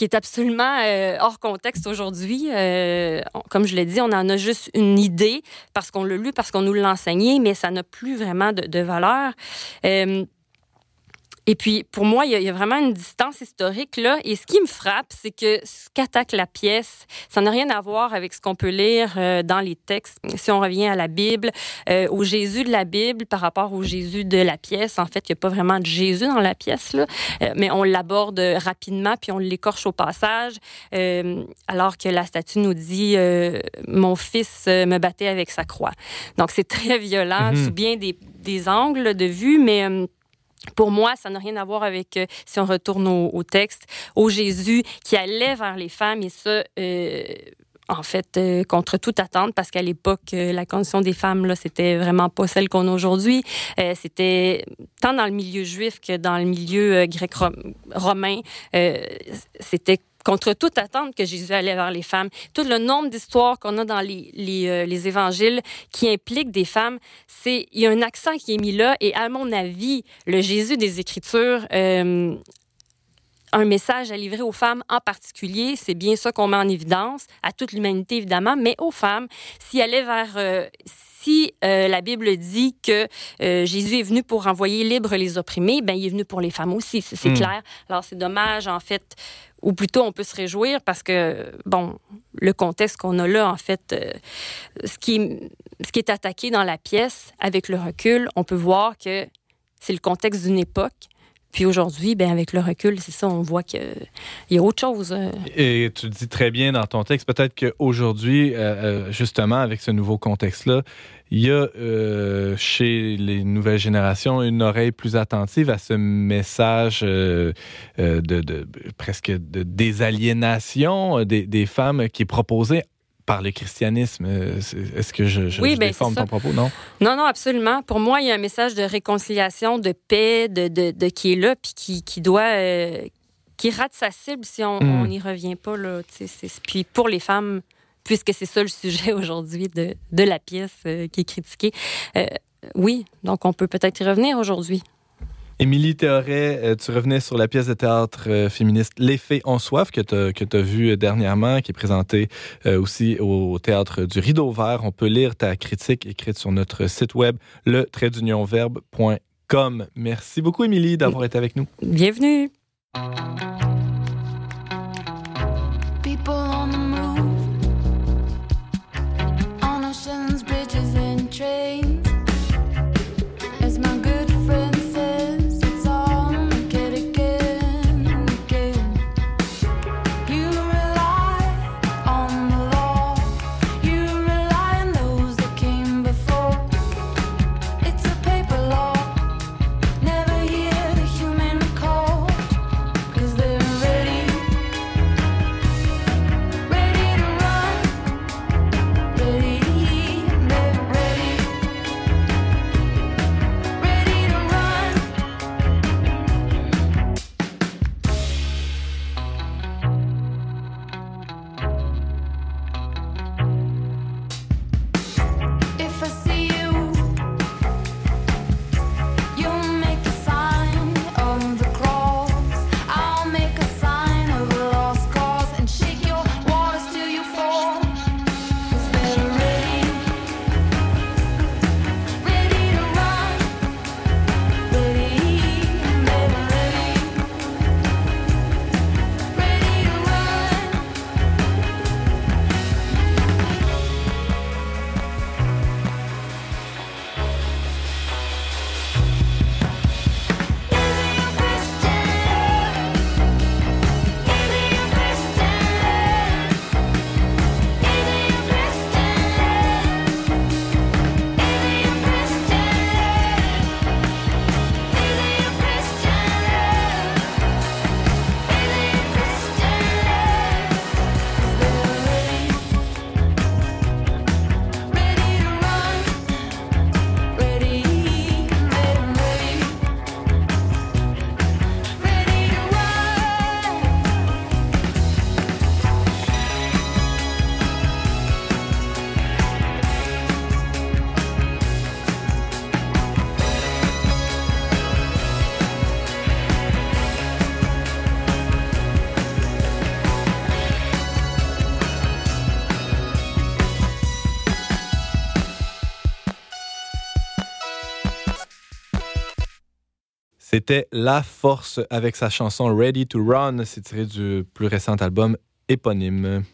qui est absolument euh, hors contexte aujourd'hui. Euh, comme je l'ai dit, on en a juste une idée parce qu'on l'a lu, parce qu'on nous l'a enseigné, mais ça n'a plus vraiment de, valeur. Euh, et puis, pour moi, il y, a, vraiment une distance historique là. Et ce qui me frappe, c'est que ce qu'attaque la pièce, ça n'a rien à voir avec ce qu'on peut lire euh, dans les textes. Si on revient à la Bible, euh, au Jésus de la Bible par rapport au Jésus de la pièce, en fait, il n'y a pas vraiment de Jésus dans la pièce, là, euh, mais on l'aborde rapidement, puis on l'écorche au passage, alors que la statue nous dit Mon fils me battait avec sa croix. Donc, c'est très violent mm-hmm. sous bien des, des angles de vue, mais pour moi, ça n'a rien à voir avec, euh, si on retourne au, texte, au Jésus qui allait vers les femmes et ça, euh, en fait, euh, contre toute attente, parce qu'à l'époque, la condition des femmes, là, c'était vraiment pas celle qu'on a aujourd'hui. c'était tant dans le milieu juif que dans le milieu grec-romain, c'était contre toute attente que Jésus allait vers les femmes. Tout le nombre d'histoires qu'on a dans les, euh, les, évangiles qui impliquent des femmes, c'est il y a un accent qui est mis là et à mon avis, le Jésus des Écritures euh, un message à livrer aux femmes en particulier. C'est bien ça qu'on met en évidence, à toute l'humanité évidemment, mais aux femmes. S'il allait vers... Euh, si euh, la Bible dit que euh, Jésus est venu pour envoyer libre les opprimés, ben il est venu pour les femmes aussi, c'est hmm. clair. Alors c'est dommage en fait, ou plutôt on peut se réjouir parce que bon, le contexte qu'on a là en fait, ce qui ce qui est attaqué dans la pièce avec le recul, on peut voir que c'est le contexte d'une époque puis aujourd'hui, ben avec le recul, c'est ça, on voit qu'il y a autre chose. Euh. Et tu dis très bien dans ton texte, peut-être qu'aujourd'hui, euh, euh, justement, avec ce nouveau contexte-là, il y a chez les nouvelles générations une oreille plus attentive à ce message de, presque de désaliénation des, des femmes qui est proposé par le christianisme. Euh, est-ce que je, je, oui, ben, déforme ton propos? Non? Non, non, absolument. Pour moi, il y a un message de réconciliation, de paix, de, de, qui est là, puis qui, qui doit... Euh, qui rate sa cible si on hmm. n'y revient pas. Là, puis pour les femmes, puisque c'est ça le sujet aujourd'hui de, de, la pièce euh, qui est critiquée, oui, donc on peut peut-être y revenir aujourd'hui. Émilie Théoret, euh, tu revenais sur la pièce de théâtre euh, féministe Les Fées ont soif que tu as, vue dernièrement, qui est présentée euh, aussi au théâtre du Rideau Vert. On peut lire ta critique écrite sur notre site web, le Merci beaucoup, Émilie, d'avoir été avec nous. Bienvenue. C'était La Force avec sa chanson Ready to Run. C'est tiré du plus récent album éponyme.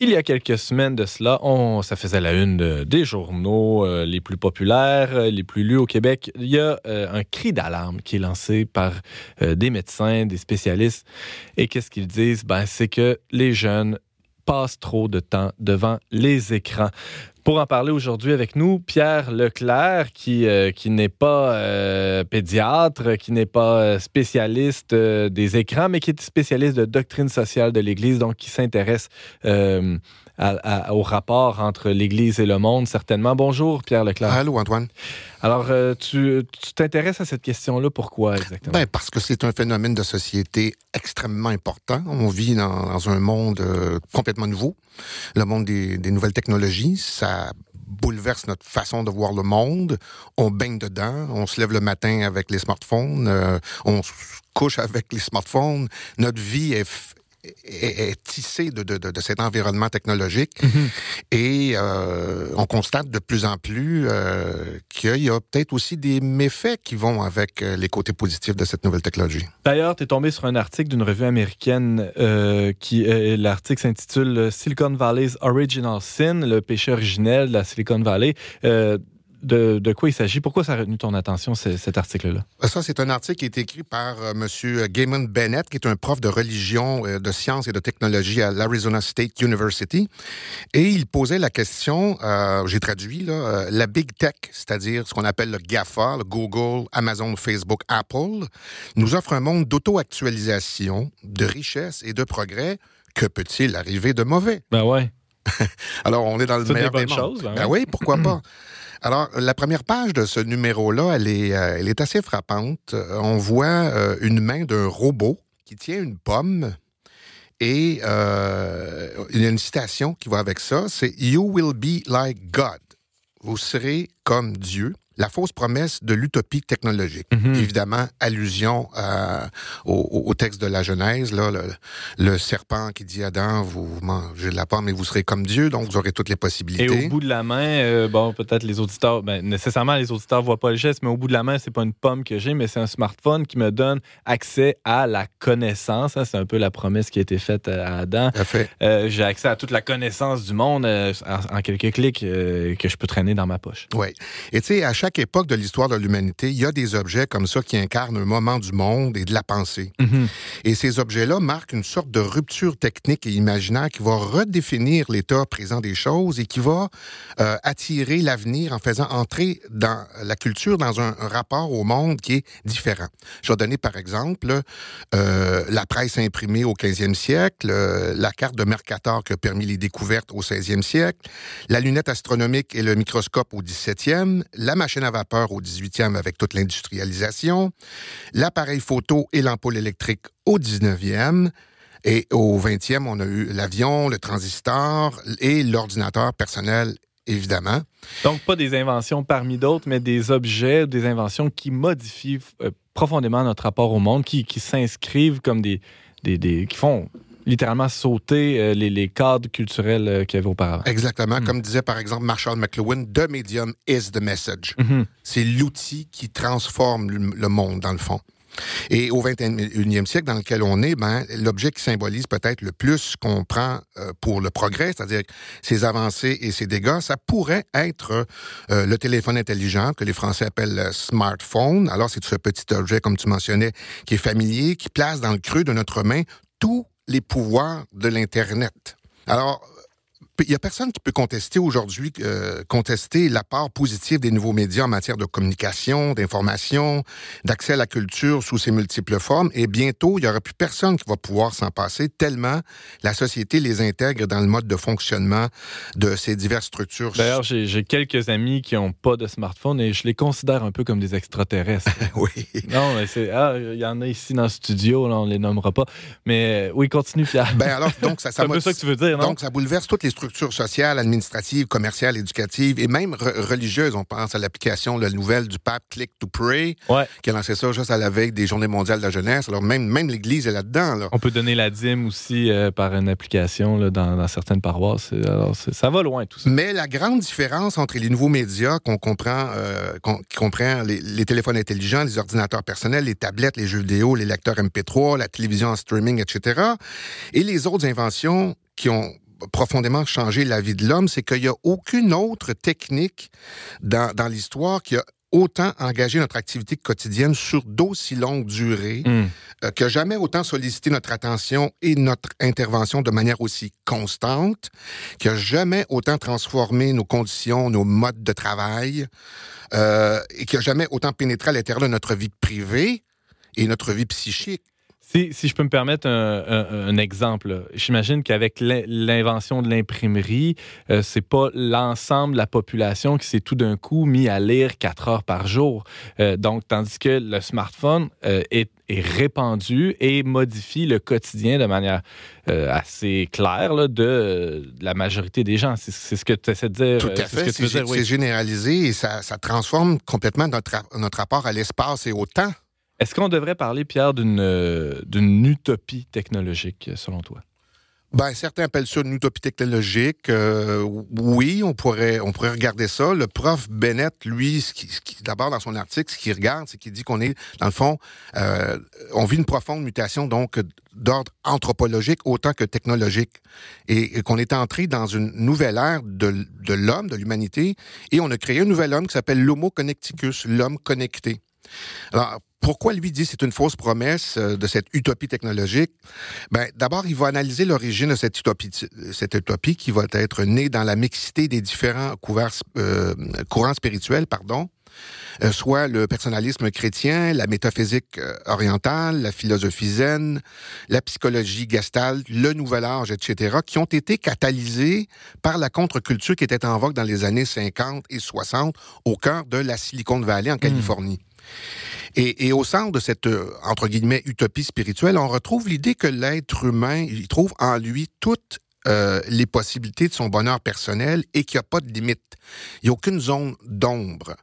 Il y a quelques semaines de cela, ça faisait la une de- des journaux euh, les plus populaires, euh, les plus lus au Québec. Il y a euh, un cri d'alarme qui est lancé par des médecins, des spécialistes. Et qu'est-ce qu'ils disent? Ben, c'est que les jeunes passent trop de temps devant les écrans. Pour en parler aujourd'hui avec nous, Pierre Leclerc, qui, euh, qui n'est pas euh, pédiatre, qui n'est pas euh, spécialiste euh, des écrans, mais qui est spécialiste de doctrine sociale de l'Église, donc qui s'intéresse euh, à- à- au rapport entre l'Église et le monde, certainement. Bonjour, Pierre Leclerc. Allô, Antoine? Alors, euh, tu t'intéresses à cette question-là, pourquoi exactement? Ben, parce que c'est un phénomène de société extrêmement important. On vit dans, dans un monde euh, complètement nouveau, le monde des, des nouvelles technologies. Ça bouleverse notre façon de voir le monde. On baigne dedans. On se lève le matin avec les smartphones. euh, on se couche avec les smartphones. Notre vie est, est, est tissée de, de, de, cet environnement technologique. Et euh, on constate de plus en plus euh, qu'il y a peut-être aussi des méfaits qui vont avec euh, les côtés positifs de cette nouvelle technologie. D'ailleurs, tu es tombé sur un article d'une revue américaine euh, qui l'article s'intitule Silicon Valley's Original Sin, le péché originel de la Silicon Valley. Euh, de, de quoi il s'agit? Pourquoi ça a retenu ton attention, ce- cet article-là? Ça, c'est un article qui est écrit par euh, M. Gaiman Bennett, qui est un prof de religion, euh, de sciences et de technologie à l'Arizona State University. Et il posait la question, euh, j'ai traduit, là, euh, la Big Tech, c'est-à-dire ce qu'on appelle le GAFA, le Google, Amazon, Facebook, Apple, nous offre un monde d'auto-actualisation, de richesse et de progrès. Que peut-il arriver de mauvais? Ben ouais. Alors, on est dans le C'est des meilleur des bonnes mondes. choses. ben Ben oui, pourquoi pas? Alors, la première page de ce numéro-là, elle est, euh, elle est assez frappante. Euh, On voit euh, une main d'un robot qui tient une pomme et il y a une citation qui va avec ça, c'est « You will be like God ». Vous serez comme Dieu. La fausse promesse de l'utopie technologique. Mhm. Évidemment, allusion euh, au, texte de la Genèse, là, le, le serpent qui dit à Adam, vous mangez de la pomme et vous serez comme Dieu, donc vous aurez toutes les Et possibilités. au bout de la main, euh, bon, peut-être les auditeurs, ben, nécessairement les auditeurs voient pas le geste, mais au bout de la main, c'est pas une pomme que j'ai, mais c'est un smartphone qui me donne accès à la connaissance. hein. c'est un peu la promesse qui a été faite à Adam. Euh, j'ai accès à toute la connaissance du monde euh, en, en quelques clics que je peux traîner dans ma poche. Oui. Et tu sais, à chaque époque de l'histoire de l'humanité, il y a des objets comme ça qui incarnent un moment du monde et de la pensée. Et ces objets-là marquent une sorte de rupture technique et imaginaire qui va redéfinir l'état présent des choses et qui va euh, attirer l'avenir en faisant entrer dans la culture dans un, un rapport au monde qui est différent. Je vais donner par exemple euh, la presse imprimée au 15e siècle, euh, la carte de Mercator qui a permis les découvertes au 16e siècle, la lunette astronomique et le microscope au 17e, la machine à vapeur au 18e avec toute l'industrialisation, l'appareil photo et l'ampoule électrique au 19e. Et au 20e, on a eu l'avion, le transistor et l'ordinateur personnel, évidemment. Donc, pas des inventions parmi d'autres, mais des objets, des inventions qui modifient euh, profondément notre rapport au monde, qui, qui s'inscrivent comme des, des, des- qui font littéralement sauter euh, les, les cadres culturels euh, qu'il y avait auparavant. Exactement. Hmm. Comme disait par exemple Marshall McLuhan, The medium is the message. Mhm. C'est l'outil qui transforme le monde, dans le fond. Et au 21e siècle dans lequel on est, ben, l'objet qui symbolise peut-être le plus qu'on prend euh, pour le progrès, c'est-à-dire ses avancées et ses dégâts, ça pourrait être euh, le téléphone intelligent que les Français appellent le smartphone. Alors, c'est ce petit objet, comme tu mentionnais, qui est familier, qui place dans le creux de notre main tous les pouvoirs de l'Internet. Alors, il n'y a personne qui peut contester aujourd'hui, euh, contester l'apport positif des nouveaux médias en matière de communication, d'information, d'accès à la culture sous ses multiples formes. Et bientôt, il n'y aura plus personne qui va pouvoir s'en passer tellement la société les intègre dans le mode de fonctionnement de ces diverses structures. D'ailleurs, j'ai quelques amis qui n'ont pas de smartphone et je les considère un peu comme des extraterrestres. oui. non, mais c'est. Ah, il y en a ici dans le studio, là, on les nommera pas. Mais oui, continue, Pierre. Ben alors, donc, ça, c'est ça un peu m'a- ça que tu veux dire, non? Donc, ça bouleverse toutes les structures structures sociales, administratives, commerciales, éducatives et même re- religieuses. On pense à l'application la nouvelle du pape Click to Pray, Ouais. qui a lancé ça juste à la veille des Journées mondiales de la jeunesse. Alors même, même l'Église est là-dedans. Là. On peut donner la dîme aussi euh, par une application là, dans, dans certaines paroisses. Alors, ça va loin, tout ça. Mais la grande différence entre les nouveaux médias qu'on comprend, euh, qui comprend les, les téléphones intelligents, les ordinateurs personnels, les tablettes, les jeux vidéo, les lecteurs MP3, la télévision en streaming, etc., et les autres inventions qui ont profondément changé la vie de l'homme, c'est qu'il n'y a aucune autre technique dans, dans l'histoire qui a autant engagé notre activité quotidienne sur d'aussi longue durée, Hum. euh, qui a jamais autant sollicité notre attention et notre intervention de manière aussi constante, qui a jamais autant transformé nos conditions, nos modes de travail, euh, et qui a jamais autant pénétré à l'intérieur de notre vie privée et notre vie psychique. Si, si je peux me permettre un, un- un exemple, j'imagine qu'avec l'in- l'invention de l'imprimerie, euh, c'est pas l'ensemble de la population qui s'est tout d'un coup mis à lire quatre heures par jour. Euh, donc, tandis que le smartphone euh, est, est répandu et modifie le quotidien de manière euh, assez claire là, de, de la majorité des gens. C'est ce que tu essaies de dire. Tout à ce fait. C'est dire, oui. généralisé et ça, ça transforme complètement notre rapport à l'espace et au temps. Est-ce qu'on devrait parler, Pierre, d'une euh, utopie technologique, selon toi? Ben, certains appellent ça une utopie technologique. Euh, oui, on pourrait, on pourrait regarder ça. Le prof Bennett, lui, d'abord dans son article, ce qu'il regarde, c'est qu'il dit qu'on est, dans le fond, euh, on vit une profonde mutation, donc d'ordre anthropologique autant que technologique, et, et qu'on est entré dans une nouvelle ère de l'homme, de l'humanité, et on a créé un nouvel homme qui s'appelle l'Homo connecticus, l'homme connecté. Alors, pourquoi lui dit c'est une fausse promesse euh, de cette utopie technologique? Ben, d'abord, il va analyser l'origine de cette utopie, cette utopie qui va être née dans la mixité des différents couverts, euh, courants spirituels, pardon, euh, soit le personnalisme chrétien, la métaphysique orientale, la philosophie zen, la psychologie gestalt, le nouvel âge, etc., qui ont été catalysés par la contre-culture qui était en vogue dans les années 50 et 60 au cœur de la Silicon Valley en Californie. Et, au centre de cette, euh, entre guillemets, utopie spirituelle, on retrouve l'idée que l'être humain, il trouve en lui toutes euh, les possibilités de son bonheur personnel et qu'il n'y a pas de limite. Il n'y a aucune zone d'ombre.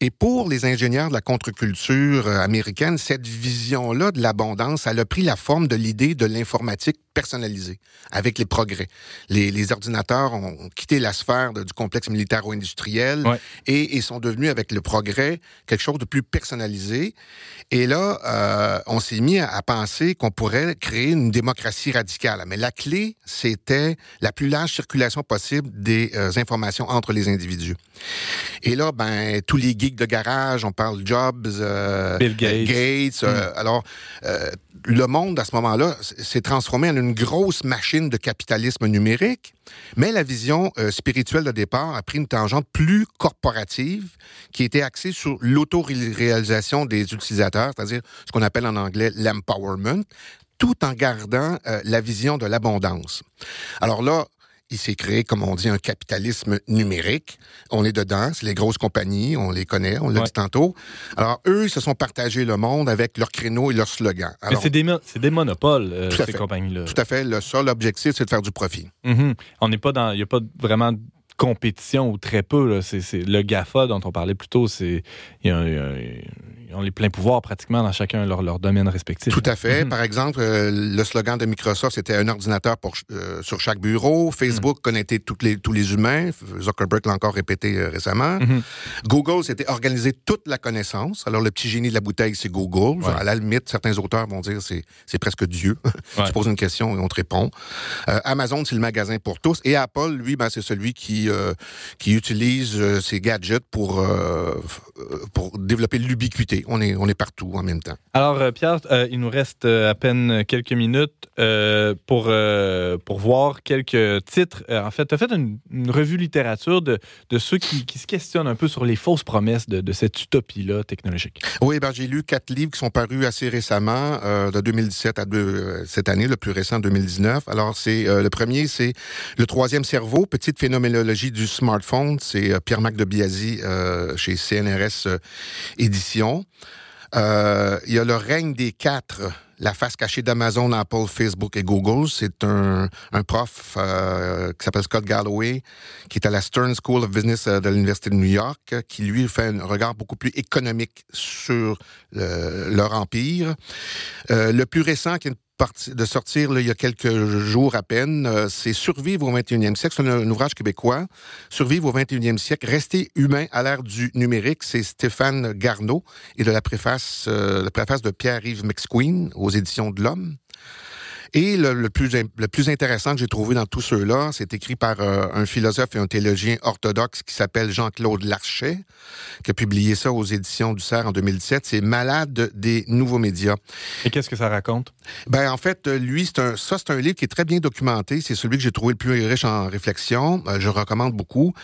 Et pour les ingénieurs de la contre-culture euh, américaine, cette vision-là de l'abondance, elle a pris la forme de l'idée de l'informatique personnalisée avec les progrès. Les, les ordinateurs ont quitté la sphère de- du complexe militaro-industriel Ouais. et, et sont devenus, avec le progrès, quelque chose de plus personnalisé. Et là, euh, on s'est mis à, à penser qu'on pourrait créer une démocratie radicale. Mais la clé, c'était la plus large circulation possible des euh, informations entre les individus. Et là, ben, tous les geeks de garage, on parle Jobs, euh, Bill Gates. Gates, euh, alors, le monde, à ce moment-là, s'est transformé en une grosse machine de capitalisme numérique, mais la vision euh, spirituelle de départ a pris une tangente plus corporative qui était axée sur l'autoréalisation des utilisateurs, c'est-à-dire ce qu'on appelle en anglais l'empowerment, tout en gardant euh, la vision de l'abondance. Alors là, il s'est créé, comme on dit, un capitalisme numérique. On est dedans, c'est les grosses compagnies, on les connaît, on l'a Ouais. dit tantôt. Alors, eux, ils se sont partagés le monde avec leurs créneaux et leurs slogans. Mais c'est des, mo- c'est des monopoles, euh, Tout à ces fait. compagnies-là. tout à fait, le seul objectif, c'est de faire du profit. Mhm. On n'est pas dans. Il n'y a pas vraiment de compétition ou très peu. là. C'est, c'est- le GAFA dont on parlait plus tôt, c'est, il y a- il y a- ils ont les pleins pouvoirs pratiquement dans chacun leur, leur domaine respectif. Tout à fait. Mhm. Par exemple, euh, le slogan de Microsoft, c'était un ordinateur pour, euh, sur chaque bureau. Facebook connectait toutes les, tous les humains. Zuckerberg l'a encore répété euh, récemment. Mhm. Google, c'était organiser toute la connaissance. Alors, le petit génie de la bouteille, c'est Google. Ouais. À la limite, certains auteurs vont dire c'est c'est presque Dieu. Ouais. tu poses une question et on te répond. Euh, Amazon, c'est le magasin pour tous. Et Apple, lui, ben, c'est celui qui, euh, qui utilise euh, ses gadgets pour, pour développer l'ubiquité. On est, on est partout en même temps. Alors, euh, Pierre, euh, il nous reste euh, à peine quelques minutes euh, pour, euh, pour voir quelques titres. En fait, tu as fait une, une revue littérature de, de ceux qui, qui se questionnent un peu sur les fausses promesses de, de cette utopie-là technologique. Oui, ben, j'ai lu quatre livres qui sont parus assez récemment, de 2017 à deux- cette année, le plus récent 2019. Alors, c'est le premier, c'est Le troisième cerveau, petite phénoménologie du smartphone. C'est Pierre-Marc de Biasi chez CNRS Éditions. Euh, il y a Le règne des quatre, la face cachée d'Amazon, Apple, Facebook et Google. C'est un, prof euh, qui s'appelle Scott Galloway, qui est à la Stern School of Business euh, de l'Université de New York, qui lui fait un regard beaucoup plus économique sur leur empire. Le plus récent, qui est une de sortir il y a quelques jours à peine, euh, c'est Survivre au 21e siècle. C'est un, un ouvrage québécois. Survivre au 21e siècle, rester humain à l'ère du numérique. C'est Stéphane Garneau et de la préface, euh, la préface de Pierre-Yves McSqueen aux éditions de l'Homme. Et le, le plus, le plus intéressant que j'ai trouvé dans tout ceux-là, c'est écrit par euh, un philosophe et un théologien orthodoxe qui s'appelle Jean-Claude Larchet, qui a publié ça aux éditions du CERF en 2017. C'est Malade des nouveaux médias. Et qu'est-ce que ça raconte? Ben en fait, euh, lui, un, ça c'est un livre qui est très bien documenté. C'est celui que j'ai trouvé le plus riche en réflexion. Euh, je recommande beaucoup.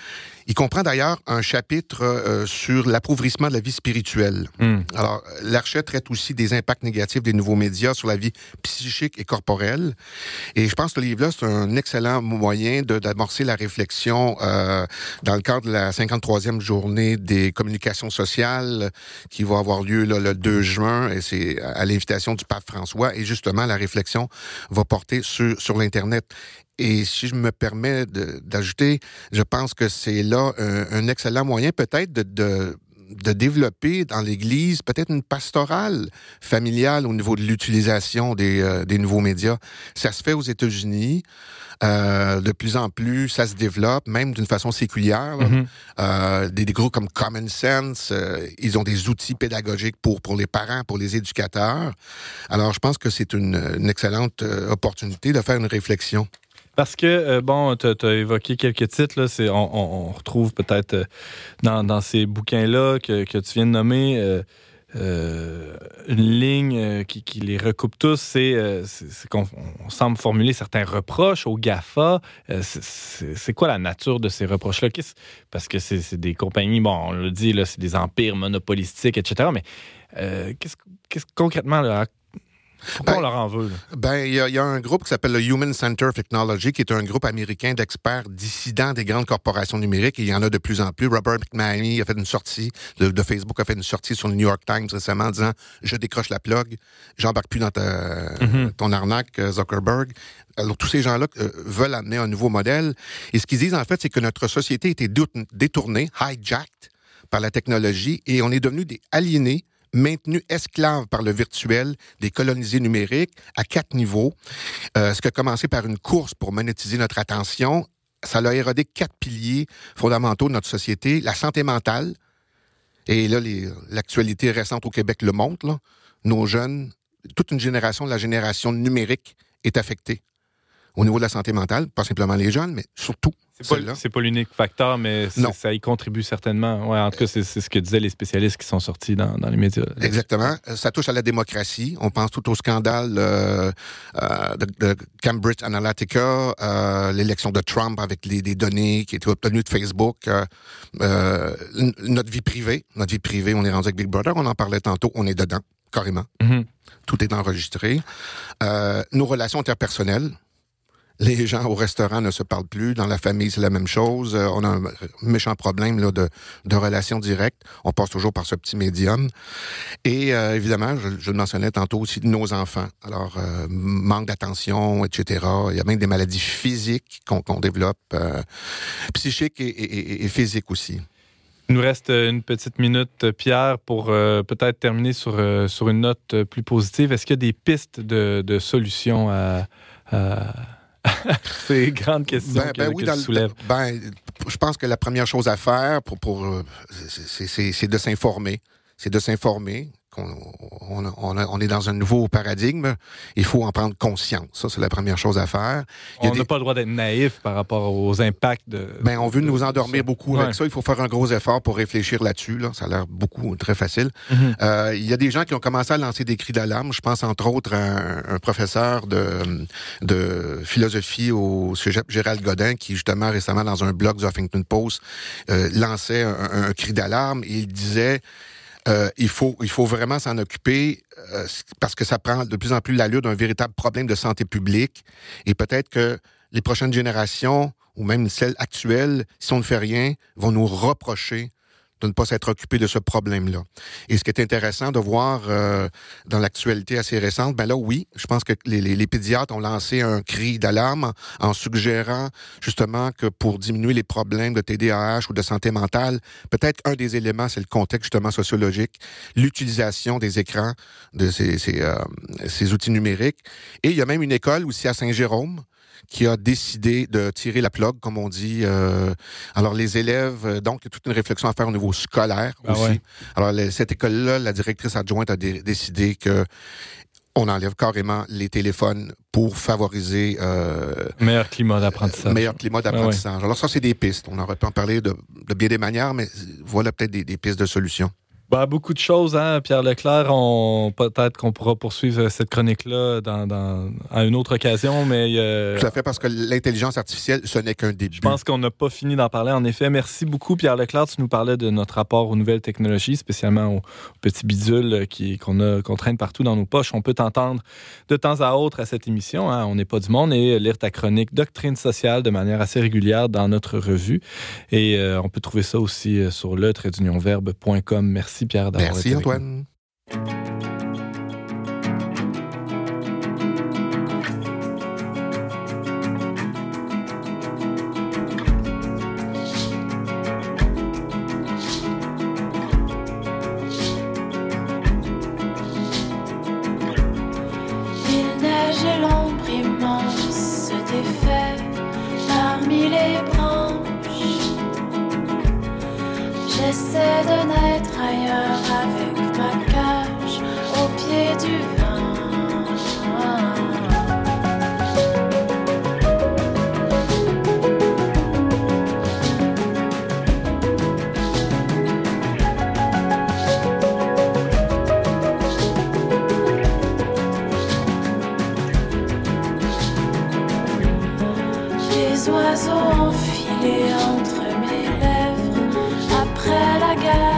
Il comprend d'ailleurs un chapitre euh, sur l'appauvrissement de la vie spirituelle. Hmm. Alors, Larchet traite aussi des impacts négatifs des nouveaux médias sur la vie psychique et corporelle. Et je pense que le livre-là, c'est un excellent moyen d'amorcer la réflexion euh, dans le cadre de la 53e journée des communications sociales qui va avoir lieu là, le 2 juin. Et c'est à l'invitation du pape François. Et justement, la réflexion va porter sur, sur l'Internet. Et si je me permets d'ajouter, je pense que c'est là un, un excellent moyen peut-être de, de, de développer dans l'Église peut-être une pastorale familiale au niveau de l'utilisation des, euh, des nouveaux médias. Ça se fait aux États-Unis. Euh, de plus en plus, ça se développe, même d'une façon séculière. Mhm. Euh, des, des groupes comme Common Sense, ils ont des outils pédagogiques pour, pour les parents, pour les éducateurs. Alors, je pense que c'est une, une excellente opportunité de faire une réflexion. Parce que, euh, bon, tu as évoqué quelques titres, là, c'est, on, retrouve peut-être euh, dans, dans ces bouquins-là que, que tu viens de nommer euh, une ligne qui, les recoupe tous, c'est, qu'on on semble formuler certains reproches aux GAFA. C'est, quoi la nature de ces reproches-là? Parce que c'est, des compagnies, bon, on le dit, c'est des empires monopolistiques, etc., mais qu'est-ce, qu'est-ce concrètement, là, pourquoi Ben, on leur en veut? Ben, il y, a- il y a un groupe qui s'appelle le Human Center of Technology, qui est un groupe américain d'experts dissidents des grandes corporations numériques. Et il y en a de plus en plus. Robert McMahony a fait une sortie, de, de Facebook a fait une sortie sur le New York Times récemment en disant Je décroche la plug, j'embarque plus dans ta- Mhm. ton arnaque, euh, Zuckerberg. Alors, tous ces gens-là euh, veulent amener un nouveau modèle. Et ce qu'ils disent, en fait, c'est que notre société a été dé- détournée, hijacked par la technologie, et on est devenu des aliénés maintenus esclaves par le virtuel, des colonisés numériques à quatre niveaux. Euh, ce qui a commencé par une course pour monétiser notre attention, ça a érodé quatre piliers fondamentaux de notre société. La santé mentale, et là, l'actualité récente au Québec le montre, nos jeunes, toute une génération, la génération numérique, est affectée au niveau de la santé mentale, pas simplement les jeunes, mais surtout C'est pas, l'unique facteur, mais ça y contribue certainement. Ouais, en tout cas, c'est ce que disaient les spécialistes qui sont sortis dans, dans les médias. Exactement. Euh, Ça touche à la démocratie. On pense tout au scandale euh, euh, de, de Cambridge Analytica, euh, l'élection de Trump avec les, données qui étaient obtenues de Facebook, notre vie privée. Notre vie privée, on est rendu avec Big Brother, on en parlait tantôt, on est dedans, carrément. Mhm. Tout est enregistré. Nos relations interpersonnelles. Les gens au restaurant ne se parlent plus. Dans la famille, c'est la même chose. Euh, on a un méchant problème là, de, de relations directes. On passe toujours par ce petit médium. Et euh, évidemment, je, le mentionnais tantôt aussi, nos enfants. Alors, euh, manque d'attention, etc. Il y a même des maladies physiques qu'on développe, psychiques et, et- physiques aussi. Il nous reste une petite minute, Pierre, pour peut-être terminer sur, sur une note plus positive. Est-ce qu'il y a des pistes de, de solutions à ces grandes questions Ben, que, ben que oui, tu dans le- soulèves? ben, je pense que la première chose à faire pour, pour euh, c'est- c'est c'est de s'informer. C'est de s'informer. Qu'on on, on a- on est dans un nouveau paradigme. Il faut en prendre conscience. Ça, c'est la première chose à faire. Il y a On n'a des- pas le droit d'être naïf par rapport aux impacts de. Ben, on veut de- nous endormir beaucoup Ouais. avec ça. Il faut faire un gros effort pour réfléchir là-dessus. Là. Ça a l'air beaucoup, très facile. Mhm. Euh, il y a des gens qui ont commencé à lancer des cris d'alarme. Je pense entre autres à un, un professeur de, de philosophie au Cégep Gérald Godin qui justement récemment dans un blog du Huffington Post euh, lançait un, un- cri d'alarme il disait euh, il faut il faut vraiment s'en occuper euh, parce que ça prend de plus en plus l'allure d'un véritable problème de santé publique. Et peut-être que les prochaines générations ou même celles actuelles, si on ne fait rien, vont nous reprocher de ne pas s'être occupé de ce problème-là. Et ce qui est intéressant de voir euh, dans l'actualité assez récente, ben là, oui, je pense que les, les, les pédiatres ont lancé un cri d'alarme en suggérant justement que pour diminuer les problèmes de TDAH ou de santé mentale, peut-être un des éléments, c'est le contexte justement sociologique, l'utilisation des écrans, de ces, ces, euh, ces outils numériques. Et il y a même une école aussi à Saint-Jérôme qui a décidé de tirer la plug, comme on dit. Euh, alors, les élèves, euh, donc, il y a toute une réflexion à faire au niveau scolaire Ah aussi. ouais. Alors, les- cette école-là, la directrice adjointe a dé- décidé que on enlève carrément les téléphones pour favoriser euh, Meilleur climat d'apprentissage. meilleur climat d'apprentissage. Alors ça, c'est des pistes. On aurait pu en parler de, de bien des manières, mais voilà peut-être des, des pistes de solutions. Bah, beaucoup de choses, hein, Pierre Leclerc. On, peut-être qu'on pourra poursuivre cette chronique-là dans, dans- à une autre occasion, mais euh, Tout à fait, parce que l'intelligence artificielle, ce n'est qu'un début. je pense qu'on n'a pas fini d'en parler. En effet, merci beaucoup, Pierre Leclerc. Tu nous parlais de notre rapport aux nouvelles technologies, spécialement aux, petits bidules euh, qui- qu'on a qu'on traîne partout dans nos poches. On peut t'entendre de temps à autre à cette émission. hein, on n'est pas du monde et lire ta chronique Doctrine sociale de manière assez régulière dans notre revue. Et euh, on peut trouver ça aussi euh, sur le verbe.com. Merci, Pierre, Merci, nous. De naître ailleurs avec ma cage au pied du vin. Les oiseaux enfilés entre après la guerre.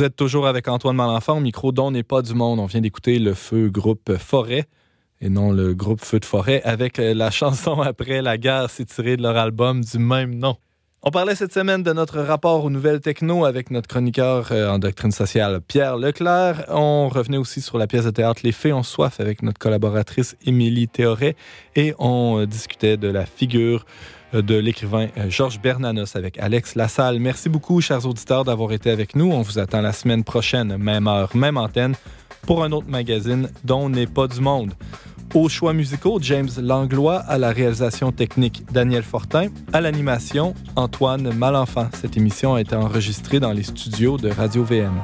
Vous êtes toujours avec Antoine Malenfant au micro dont n'est pas du monde. On vient d'écouter le feu groupe Forêt et non le groupe Feu de Forêt avec euh, la chanson après la guerre s'est tirée de leur album du même nom. On parlait cette semaine de notre rapport aux nouvelles techno avec notre chroniqueur euh, en doctrine sociale Pierre Leclerc. On revenait aussi sur la pièce de théâtre Les Fées ont soif avec notre collaboratrice Émilie Théoret et on euh, discutait de la figure de l'écrivain euh, Georges Bernanos avec Alex Lassalle. Merci beaucoup, chers auditeurs, d'avoir été avec nous. On vous attend la semaine prochaine, même heure, même antenne, pour un autre magazine dont n'est pas du monde. Aux choix musicaux, James Langlois, à la réalisation technique, Daniel Fortin, à l'animation, Antoine Malenfant. Cette émission a été enregistrée dans les studios de Radio VM.